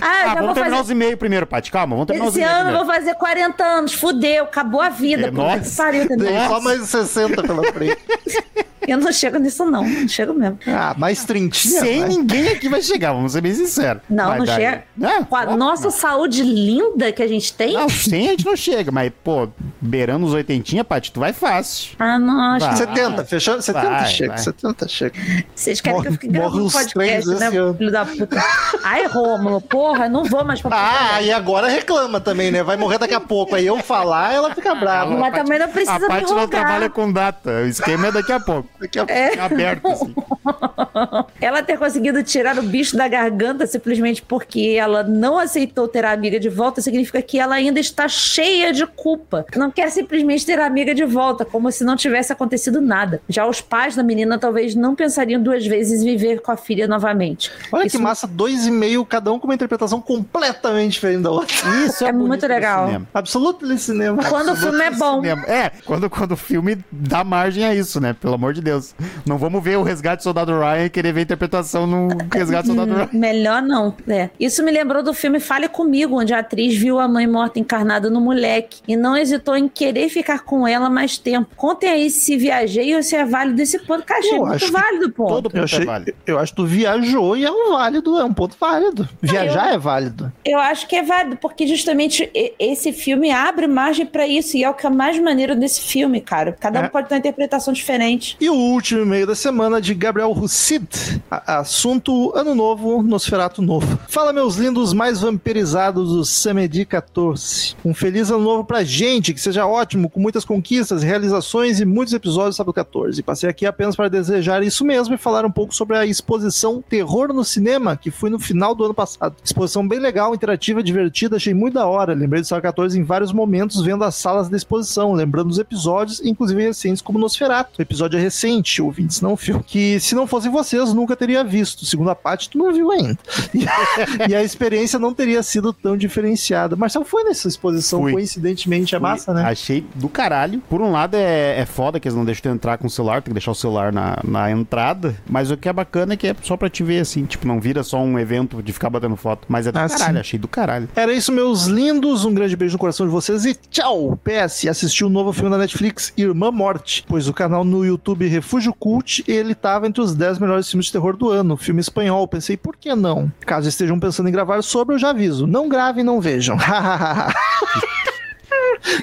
Ah, Ah, vamos terminar fazer. os e-mails primeiro, Paty. Calma, vamos terminar os Esse e-mails ano eu vou fazer 40 anos. Fudeu, acabou a vida. É, nossa. pariu, entendeu? Tem só mais 60 pela frente. Eu não chego nisso, não. Não chego mesmo. Ah, mais 30. Sem vai. ninguém aqui vai chegar, vamos ser bem sinceros. Não, Mas não chega. É, Com a óbvio. nossa saúde linda que a gente tem. Não, 100 a gente não chega, mas, pô, beirando os 80, Paty, tu vai fácil. Ah, não, acho Vai. que 70, fechou? 70 Vai, chega, vai. 70 chega. vocês querem que eu fique Morre- morre os podcast, três né, ano. filho da puta? Ai, Rômulo, porra, não vou mais pra Ah, e agora reclama também, né? Vai morrer daqui a pouco. Aí eu falar, ela fica brava. Mas também não precisa a Paty não trabalha com data. O esquema é daqui a pouco. Daqui a É. É aberto, assim. Ela ter conseguido tirar o bicho da garganta simplesmente porque ela não aceitou ter a amiga de volta significa que ela ainda está cheia de culpa. Não, quer simplesmente ter a amiga de volta, como se não tivesse acontecido nada. Já os pais da menina talvez não pensariam duas vezes em viver com a filha novamente. Olha Isso- que massa, dois e meio, cada um com uma interpretação completamente diferente da outra. Isso é, É muito legal. cinema. Absoluto cinema. Quando o filme é bom. Cinema. É, quando, quando o filme dá margem a isso, né? Pelo amor de Deus. Não vamos ver o Resgate do Soldado Ryan e querer ver a interpretação no Resgate do Soldado Ryan. Melhor não, é. Isso me lembrou do filme Fale Comigo, onde a atriz viu a mãe morta encarnada no moleque e não hesitou em querer ficar com ela mais tempo. Contem aí se viajei ou se é válido esse ponto. Cara, achei Eu muito acho que válido, pô. Todo Eu, ponto achei, é válido. eu acho que tu viajou e é um válido, é um ponto válido. Viajar é válido. Eu acho que é válido, porque justamente esse filme abre margem pra isso, e é o que é mais maneiro desse filme, cara. Cada um É. pode ter uma interpretação diferente. E o último e-mail da semana de Gabriel Russid. Assunto Ano Novo, Nosferato Novo. Fala, meus lindos mais vampirizados do Samedi 14. Um feliz ano novo pra gente, que seja ótimo, com muitas conquistas, realizações e muitos episódios do Sábado 14. Passei aqui apenas para desejar isso mesmo e falar um pouco sobre a exposição Terror no Cinema, que foi no final do ano passado. Exposição bem legal, interativa, divertida, achei muito da hora. Lembrei do Sábado 14 em vários momentos vendo as salas da exposição, lembrando os episódios, inclusive recentes como Nosferatu. O episódio é recente, ouvintes não viu. Que se não fossem vocês, nunca teria visto. Segundo a parte, tu não viu ainda. E, e a experiência não teria sido tão diferenciada. Marcelo foi nessa exposição, Fui. coincidentemente, é massa, né? Achei do caralho. Por um lado é, é foda que eles não deixam tu entrar com o celular, tem que deixar o celular na, na entrada. Mas o que é bacana é que é só pra te ver assim, tipo, não vira só um evento de ficar batendo foto. Mas é do Ah, caralho, sim. achei do caralho. Era isso, meus lindos. Um grande beijo no coração de vocês e tchau! PS, assisti o novo filme da Netflix, Irmã Morte, pois o canal no YouTube Refúgio Cult, ele tava entre os 10 melhores filmes de terror do ano. Filme espanhol. Pensei, por que não? Caso estejam pensando em gravar sobre, eu já aviso. Não gravem, não vejam.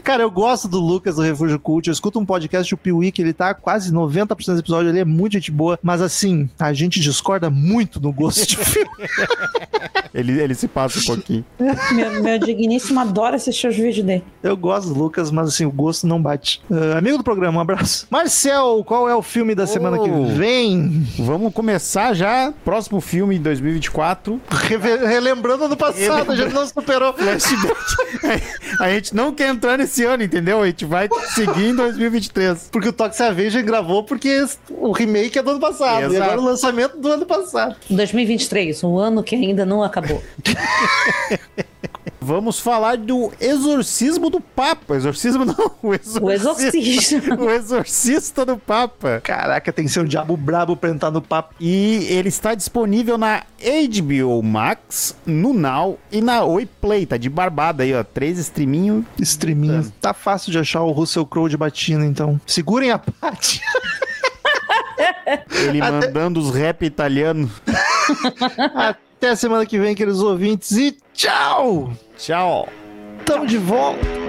Cara, eu gosto do Lucas do Refúgio Cult. Eu escuto um podcast do Piuí que ele tá quase 90% dos episódios, ele é muito gente boa, mas assim, a gente discorda muito no gosto de filme. Ele, ele se passa um pouquinho. Meu, meu digníssimo adora assistir os vídeos dele. Eu gosto do Lucas, mas assim, o gosto não bate. Ah, amigo do programa, um abraço. Marcel, qual é o filme da semana que Oh. vem? Vamos começar já. Próximo filme de 2024. Reve- relembrando ano passado, a gente não superou. Flashback. a gente não quer entrar nesse ano, entendeu? A gente vai seguir em 2023. Porque o Toxic Avenger gravou porque o remake é do ano passado. E Exato. agora o lançamento do ano passado. 2023, um ano que ainda não acabou. Vamos falar do exorcismo do Papa. Exorcismo não, o exorcista. O exorcista. o exorcista do Papa. Caraca, tem que ser um diabo brabo pra entrar no papo. E ele está disponível na HBO Max, no Now e na Oi Play. Tá de barbada aí, ó. Três streaminho. Streaminho. Tá fácil de achar o Russell Crowe de batina, então. Segurem a parte. Ele mandando os rap italianos. Até a semana que vem, queridos ouvintes. E tchau! Tchau. Tamo de volta.